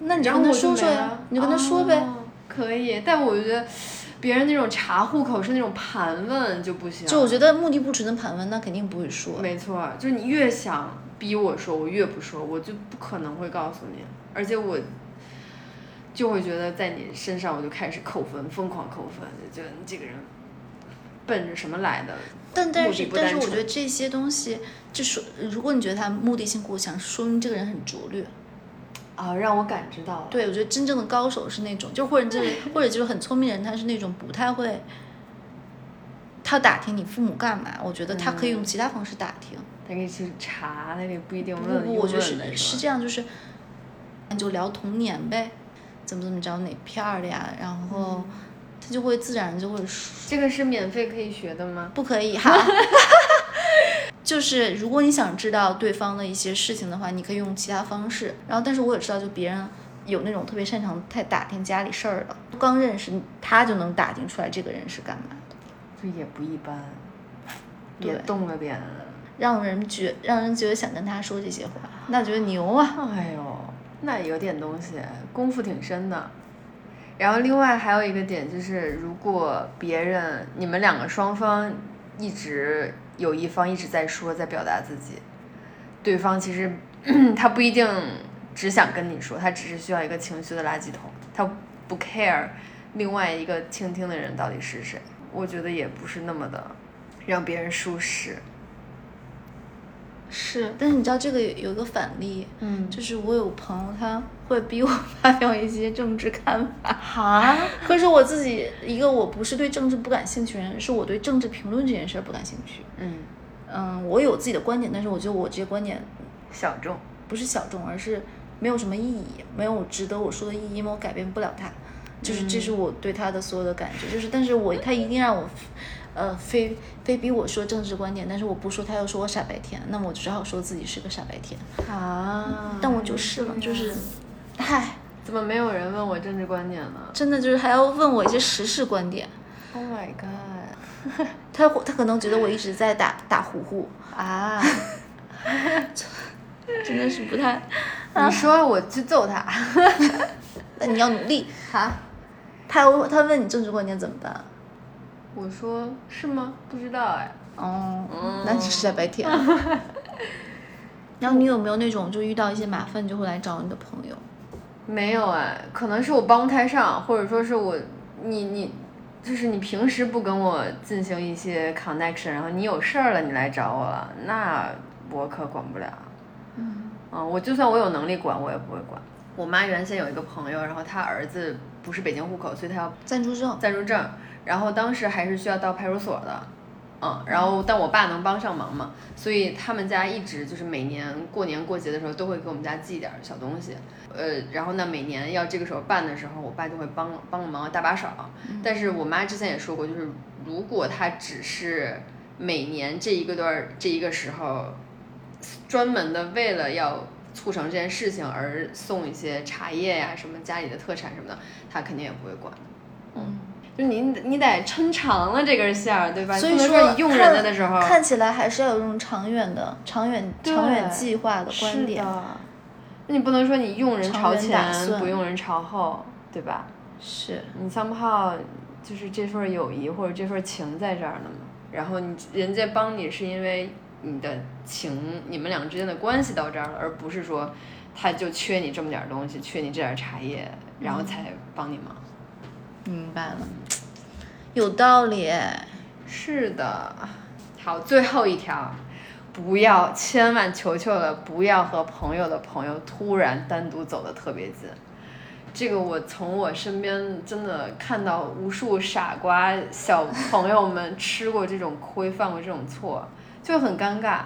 那你就跟他说说呀，你就跟他说呗。哦可以，但我觉得别人那种查户口是那种盘问就不行。就我觉得目的不纯的盘问，那肯定不会说。没错，就是你越想逼我说，我越不说，我就不可能会告诉你，而且我就会觉得在你身上我就开始扣分，疯狂扣分，就觉得你这个人奔着什么来的？但但是但是我觉得这些东西，就说如果你觉得他目的性过强，说明这个人很拙劣。啊，让我感知到了。对，我觉得真正的高手是那种，就或者就是或者就是很聪明人，他是那种不太会，他打听你父母干嘛，我觉得他可以用其他方式打听。他可以去查，他可以不一定不问。不，我觉得是是这样，就是你就聊童年呗，怎么怎么着哪片儿的呀，然后他就会自然就会说这个是免费可以学的吗？不可以哈，就是如果你想知道对方的一些事情的话，你可以用其他方式。然后，但是我也知道，就别人有那种特别擅长太打听家里事儿的，刚认识他就能打听出来这个人是干嘛的，这也不一般，也动了点。让人觉让人觉得想跟他说这些话，那觉得牛啊。哎呦，那有点东西，功夫挺深的。然后另外还有一个点就是，如果别人你们两个双方一直有一方一直在说，在表达自己，对方其实 他不一定只想跟你说，他只是需要一个情绪的垃圾桶，他不 care 另外一个倾听的人到底是谁。我觉得也不是那么的让别人舒适。是，但是你知道这个有有一个反例，嗯就是我有朋友他会逼我发表一些政治看法，哈，可是我自己一个我不是对政治不感兴趣的人，是我对政治评论这件事儿不感兴趣。嗯，嗯，我有自己的观点，但是我觉得我这些观点小众。不是小众，而是没有什么意义，没有值得我说的意义，因为我改变不了它。就是这是我对他的所有的感觉，就是但是我他一定让我，呃，非非逼我说政治观点，但是我不说，他又说我傻白甜，那么我只好说自己是个傻白甜。啊但我就是了，就是，唉，怎么没有人问我政治观点呢真的就是还要问我一些时事观点，？Oh my god！他他可能觉得我一直在打打呼呼，啊，真的是不太，你说我去揍他？那你要努力。哈？他要他问你政治观点怎么办？我说是吗？不知道哎。哦，嗯那你是在白天。然后你有没有那种就遇到一些麻烦就会来找你的朋友？没有哎，可能是我帮不太上，或者说是我你你，就是你平时不跟我进行一些 connection，然后你有事儿了你来找我了，那我可管不了。嗯嗯，我就算我有能力管，我也不会管。我妈原先有一个朋友，然后他儿子不是北京户口，所以他要暂住证。暂住证，然后当时还是需要到派出所的，嗯，然后但我爸能帮上忙嘛，所以他们家一直就是每年过年过节的时候都会给我们家寄点儿小东西，呃，然后呢每年要这个时候办的时候，我爸就会帮帮个忙搭把手，但是我妈之前也说过，就是如果他只是每年这一个段儿这一个时候，专门的为了要促成这件事情而送一些茶叶呀、什么家里的特产什么的，他肯定也不会管。嗯，就你你得抻长了这根线儿，对吧？所以说你用人家的时候，看起来还是要有这种长远的、长远、长远计划的观点。那你不能说你用人朝前，不用人朝后，对吧？是，你 somehow 就是这份友谊或者这份情在这儿呢嘛。然后你人家帮你是因为你的情，你们俩之间的关系到这儿了，而不是说他就缺你这么点儿东西，缺你这点儿茶叶，然后才帮你忙。明白了，有道理。是的，好，最后一条，不要，千万求求了，不要和朋友的朋友突然单独走得特别近。这个我从我身边真的看到无数傻瓜小朋友们吃过这种亏，犯过这种错，就很尴尬。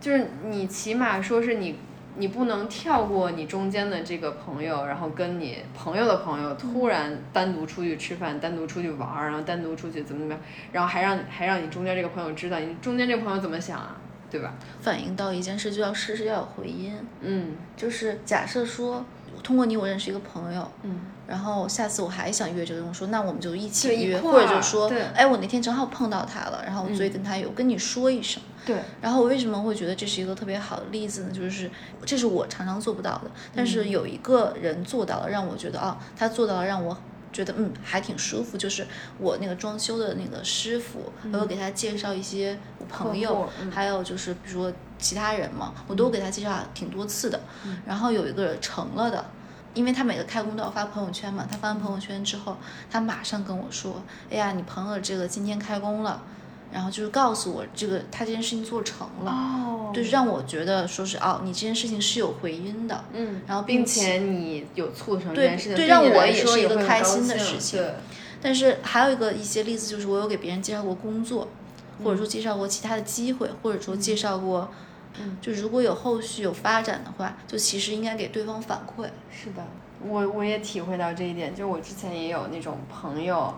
就是你起码说是你，你不能跳过你中间的这个朋友，然后跟你朋友的朋友突然单独出去吃饭，单独出去玩儿，然后单独出去怎么怎么样，然后还让还让你中间这个朋友知道你中间这个朋友怎么想啊，对吧？反映到一件事就要事事要有回音，嗯就是假设说通过你我认识一个朋友，嗯，然后下次我还想约这个人，我说那我们就一起约，或者就说对，哎，我那天正好碰到他了，然后所以嗯跟他有跟你说一声。对，然后我为什么会觉得这是一个特别好的例子呢？就是这是我常常做不到的，但是嗯有一个人做到了，让我觉得哦，他做到了，让我觉得嗯还挺舒服。就是我那个装修的那个师傅，我有给他介绍一些我朋友，嗯还有就是比如说其他人嘛，我都给他介绍挺多次的。嗯然后有一个人成了的。因为他每个开工都要发朋友圈嘛，他发完朋友圈之后，他马上跟我说：“哎呀，你朋友这个今天开工了。”然后就是告诉我这个他这件事情做成了，哦。就是让我觉得说是哦，你这件事情是有回音的，嗯，然后并并且且你有促成这件事情，对让我也是一个开心的事情对，但是还有一个一些例子，就是我有给别人介绍过工作，或者说介绍过其他的机会，或者说介绍过，嗯。就如果有后续有发展的话，就其实应该给对方反馈。是的，我我也体会到这一点，就是我之前也有那种朋友，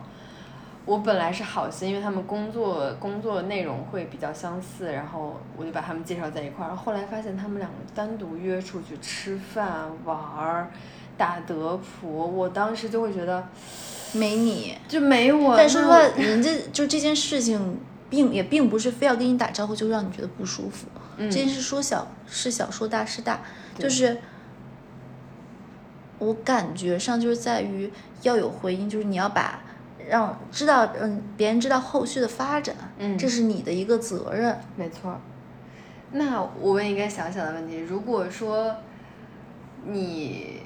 我本来是好心，因为他们工作工作内容会比较相似，然后我就把他们介绍在一块儿。后来发现他们两个单独约出去吃饭玩儿，打德扑，我当时就会觉得没你，就没我。但说实话，人家就这件事情，并也并不是非要跟你打招呼就让你觉得不舒服。这件事说小是小，说大是大，就是我感觉上就是在于要有回应，就是你要把。让知道，嗯，别人知道后续的发展，嗯，这是你的一个责任。没错。那我问一个小小的问题：如果说你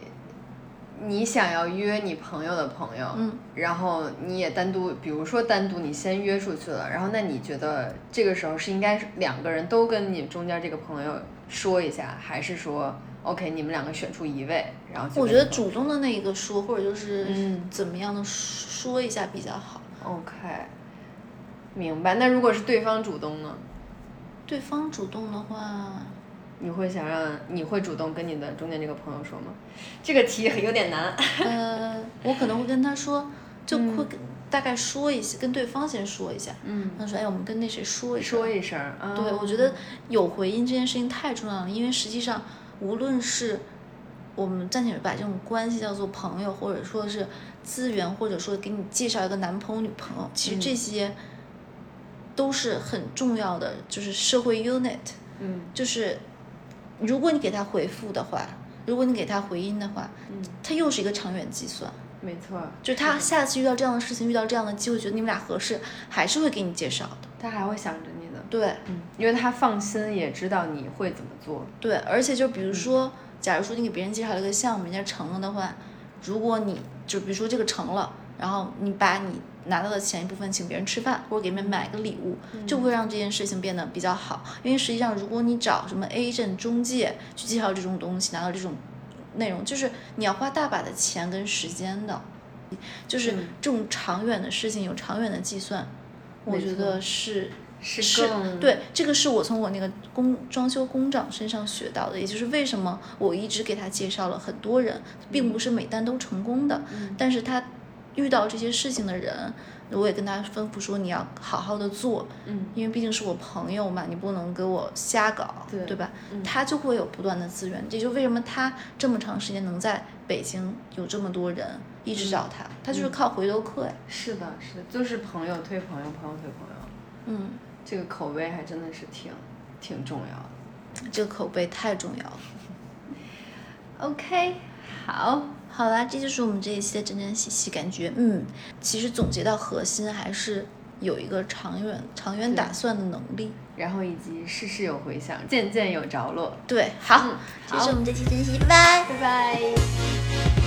你想要约你朋友的朋友，嗯，然后你也单独，比如说单独你先约出去了，然后那你觉得这个时候是应该两个人都跟你中间这个朋友说一下，还是说？OK，你们两个选出一位，然后我觉得主动的那一个说，或者就是怎么样的说一下比较好。OK，明白。那如果是对方主动呢？对方主动的话，你会想让你会主动跟你的中间这个朋友说吗？这个题有点难。呃，我可能会跟他说，就会大概说一下，跟对方先说一下。嗯。他说：“哎，我们跟那谁说一说一声。”对，我觉得有回音这件事情太重要了，因为实际上。无论是我们暂且把这种关系叫做朋友，或者说是资源，或者说给你介绍一个男朋友、女朋友，其实这些都是很重要的，就是社会 unit。嗯，就是如果你给他回复的话，如果你给他回音的话，嗯，他又是一个长远计算。没错，就他下次遇到这样的事情，遇到这样的机会，觉得你们俩合适，还是会给你介绍的。他还会想着你。对，嗯，因为他放心，也知道你会怎么做。对，而且就比如说，假如说你给别人介绍了一个项目，人家成了的话，如果你就比如说这个成了，然后你把你拿到的钱一部分请别人吃饭，或者给别人买个礼物，就会让这件事情变得比较好。因为实际上，如果你找什么 agent 中介去介绍这种东西，拿到这种内容，就是你要花大把的钱跟时间的，就是这种长远的事情有长远的计算，我觉得是。是对，这个是我从我那个工装修工长身上学到的，也就是为什么我一直给他介绍了很多人，并不是每单都成功的，但是他遇到这些事情的人，我也跟他吩咐说你要好好的做，嗯，因为毕竟是我朋友嘛，你不能给我瞎搞，对对吧？他就会有不断的资源，这就为什么他这么长时间能在北京有这么多人一直找他，他就是靠回头客呀。是的，是的，就是朋友推朋友，朋友推朋友，嗯。这个口碑还真的是挺挺重要的，这个口碑太重要了。OK，好，好啦，这就是我们这一期的真真细细，感觉嗯，其实总结到核心还是有一个长远长远打算的能力，然后以及事事有回响，件件有着落。对，好，这是我们这期真细，拜拜，拜拜。